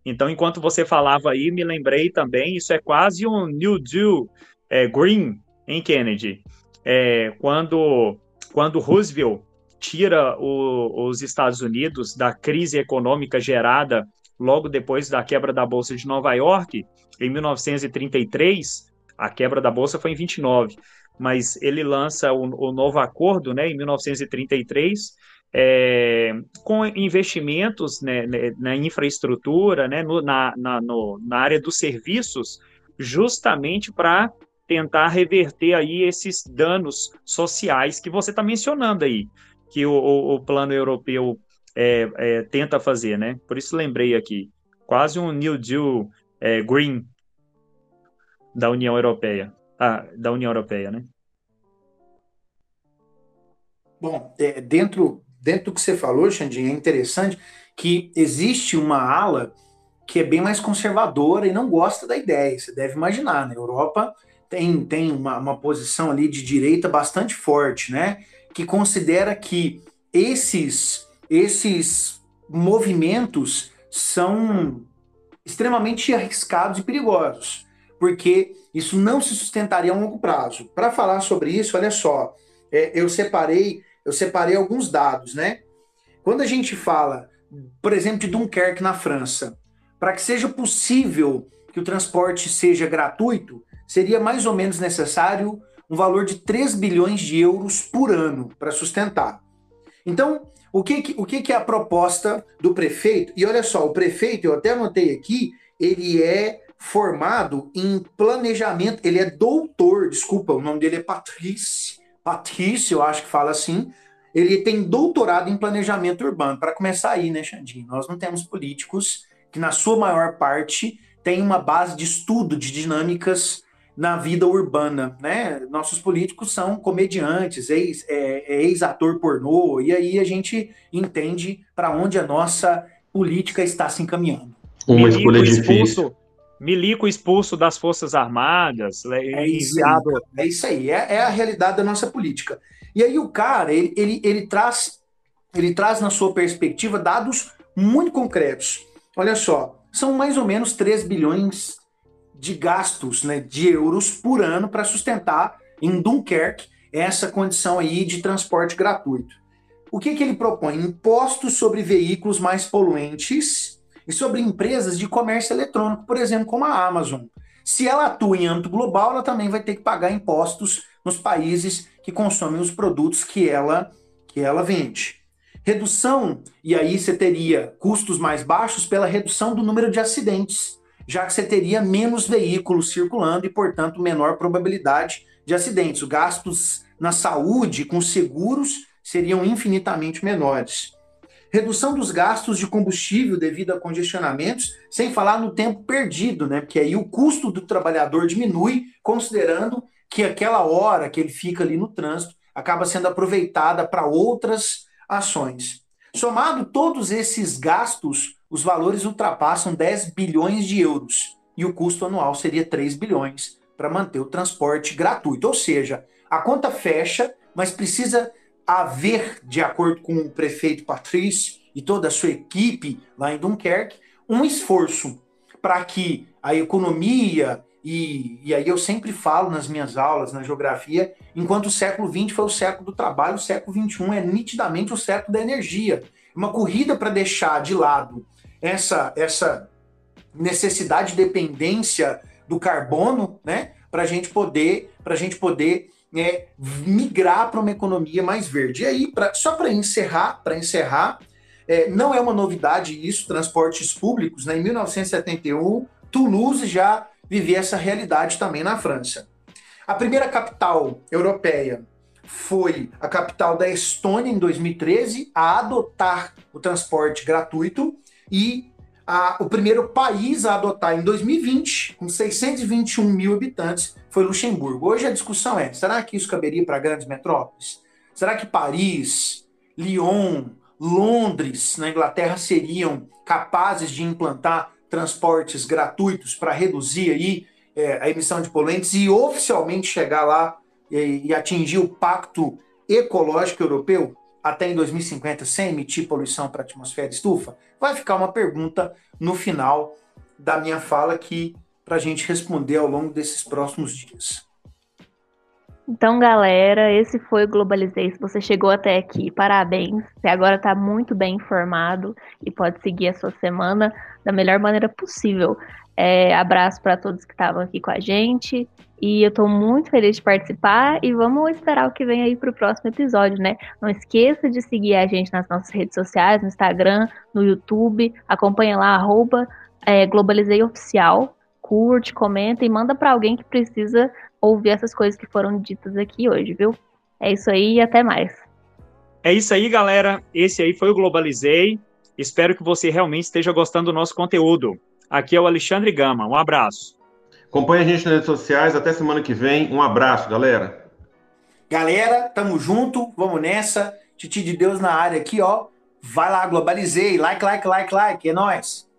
Então, enquanto você falava aí, me lembrei também, isso é quase um New Deal é, Green em Kennedy. É, quando, quando Roosevelt tira o, os Estados Unidos da crise econômica gerada logo depois da quebra da Bolsa de Nova York, em 1933, a quebra da Bolsa foi em 29, mas ele lança o, o novo acordo né, em 1933, é, com investimentos né, né, na infraestrutura, né, no, na, na, no, na área dos serviços, justamente para tentar reverter aí esses danos sociais que você está mencionando aí, que o, o, o plano europeu é, é, tenta fazer, né? Por isso lembrei aqui, quase um New Deal é, Green da União Europeia, ah, da União Europeia, né? Bom, é, dentro dentro do que você falou, Xandinho, é interessante que existe uma ala que é bem mais conservadora e não gosta da ideia. Você deve imaginar, na Europa tem, tem uma, uma posição ali de direita bastante forte, né? Que considera que esses, esses movimentos são extremamente arriscados e perigosos, porque isso não se sustentaria a longo prazo. Para falar sobre isso, olha só, é, eu separei eu separei alguns dados, né? Quando a gente fala, por exemplo, de Dunkerque na França, para que seja possível que o transporte seja gratuito, seria mais ou menos necessário um valor de 3 bilhões de euros por ano para sustentar. Então, o que, o que é a proposta do prefeito? E olha só, o prefeito, eu até anotei aqui, ele é formado em planejamento, ele é doutor, desculpa, o nome dele é Patrício, Patrício, eu acho que fala assim, ele tem doutorado em planejamento urbano. Para começar aí, né, Xandinho? Nós não temos políticos que, na sua maior parte, têm uma base de estudo de dinâmicas na vida urbana, né? Nossos políticos são comediantes, ex, é, é ex-ator pornô, e aí a gente entende para onde a nossa política está se encaminhando. Uma milico escolha difícil. Expulso, milico expulso das Forças Armadas, é enviado. Isso aí, é isso aí, é, é, a realidade da nossa política. E aí o cara, ele, ele, ele, traz, ele traz na sua perspectiva dados muito concretos. Olha só, são mais ou menos 3 bilhões de gastos né, de euros por ano para sustentar em Dunkerque essa condição aí de transporte gratuito. O que, que ele propõe? Impostos sobre veículos mais poluentes e sobre empresas de comércio eletrônico, por exemplo, como a Amazon. Se ela atua em âmbito global, ela também vai ter que pagar impostos nos países que consomem os produtos que ela, que ela vende. Redução, e aí você teria custos mais baixos pela redução do número de acidentes já que você teria menos veículos circulando e, portanto, menor probabilidade de acidentes. Os gastos na saúde com seguros seriam infinitamente menores. Redução dos gastos de combustível devido a congestionamentos, sem falar no tempo perdido, né? Porque aí o custo do trabalhador diminui, considerando que aquela hora que ele fica ali no trânsito acaba sendo aproveitada para outras ações. Somado todos esses gastos, os valores ultrapassam 10 bilhões de euros e o custo anual seria 3 bilhões para manter o transporte gratuito. Ou seja, a conta fecha, mas precisa haver, de acordo com o prefeito Patrício e toda a sua equipe lá em Dunkerque, um esforço para que a economia, e, e aí eu sempre falo nas minhas aulas, na geografia, enquanto o século XX foi o século do trabalho, o século XXI é nitidamente o século da energia. Uma corrida para deixar de lado essa, essa necessidade de dependência do carbono, né? Para a gente poder, para gente poder é, migrar para uma economia mais verde. E aí, pra, só para encerrar, para encerrar, é, não é uma novidade isso, transportes públicos, né? Em 1971, Toulouse já vivia essa realidade também na França. A primeira capital europeia foi a capital da Estônia em 2013 a adotar o transporte gratuito e a, o primeiro país a adotar em 2020, com 621 mil habitantes, foi Luxemburgo. Hoje a discussão é: será que isso caberia para grandes metrópoles? Será que Paris, Lyon, Londres, na Inglaterra, seriam capazes de implantar transportes gratuitos para reduzir aí é, a emissão de poluentes e oficialmente chegar lá e, e atingir o Pacto Ecológico Europeu? até em 2050 sem emitir poluição para a atmosfera estufa? Vai ficar uma pergunta no final da minha fala aqui para a gente responder ao longo desses próximos dias. Então, galera, esse foi o Globalizei. Se você chegou até aqui, parabéns. Você agora está muito bem informado e pode seguir a sua semana da melhor maneira possível. É, abraço para todos que estavam aqui com a gente. E eu estou muito feliz de participar e vamos esperar o que vem aí para o próximo episódio, né? Não esqueça de seguir a gente nas nossas redes sociais, no Instagram, no YouTube. Acompanha lá, arroba é, Globalizei Oficial. Curte, comenta e manda para alguém que precisa ouvir essas coisas que foram ditas aqui hoje, viu? É isso aí e até mais. É isso aí, galera. Esse aí foi o Globalizei. Espero que você realmente esteja gostando do nosso conteúdo. Aqui é o Alexandre Gama. Um abraço. Acompanhe a gente nas redes sociais. Até semana que vem. Um abraço, galera. Galera, tamo junto. Vamos nessa. Titi de Deus na área aqui, ó. Vai lá, globalizei. Like, like, like, like. É nóis.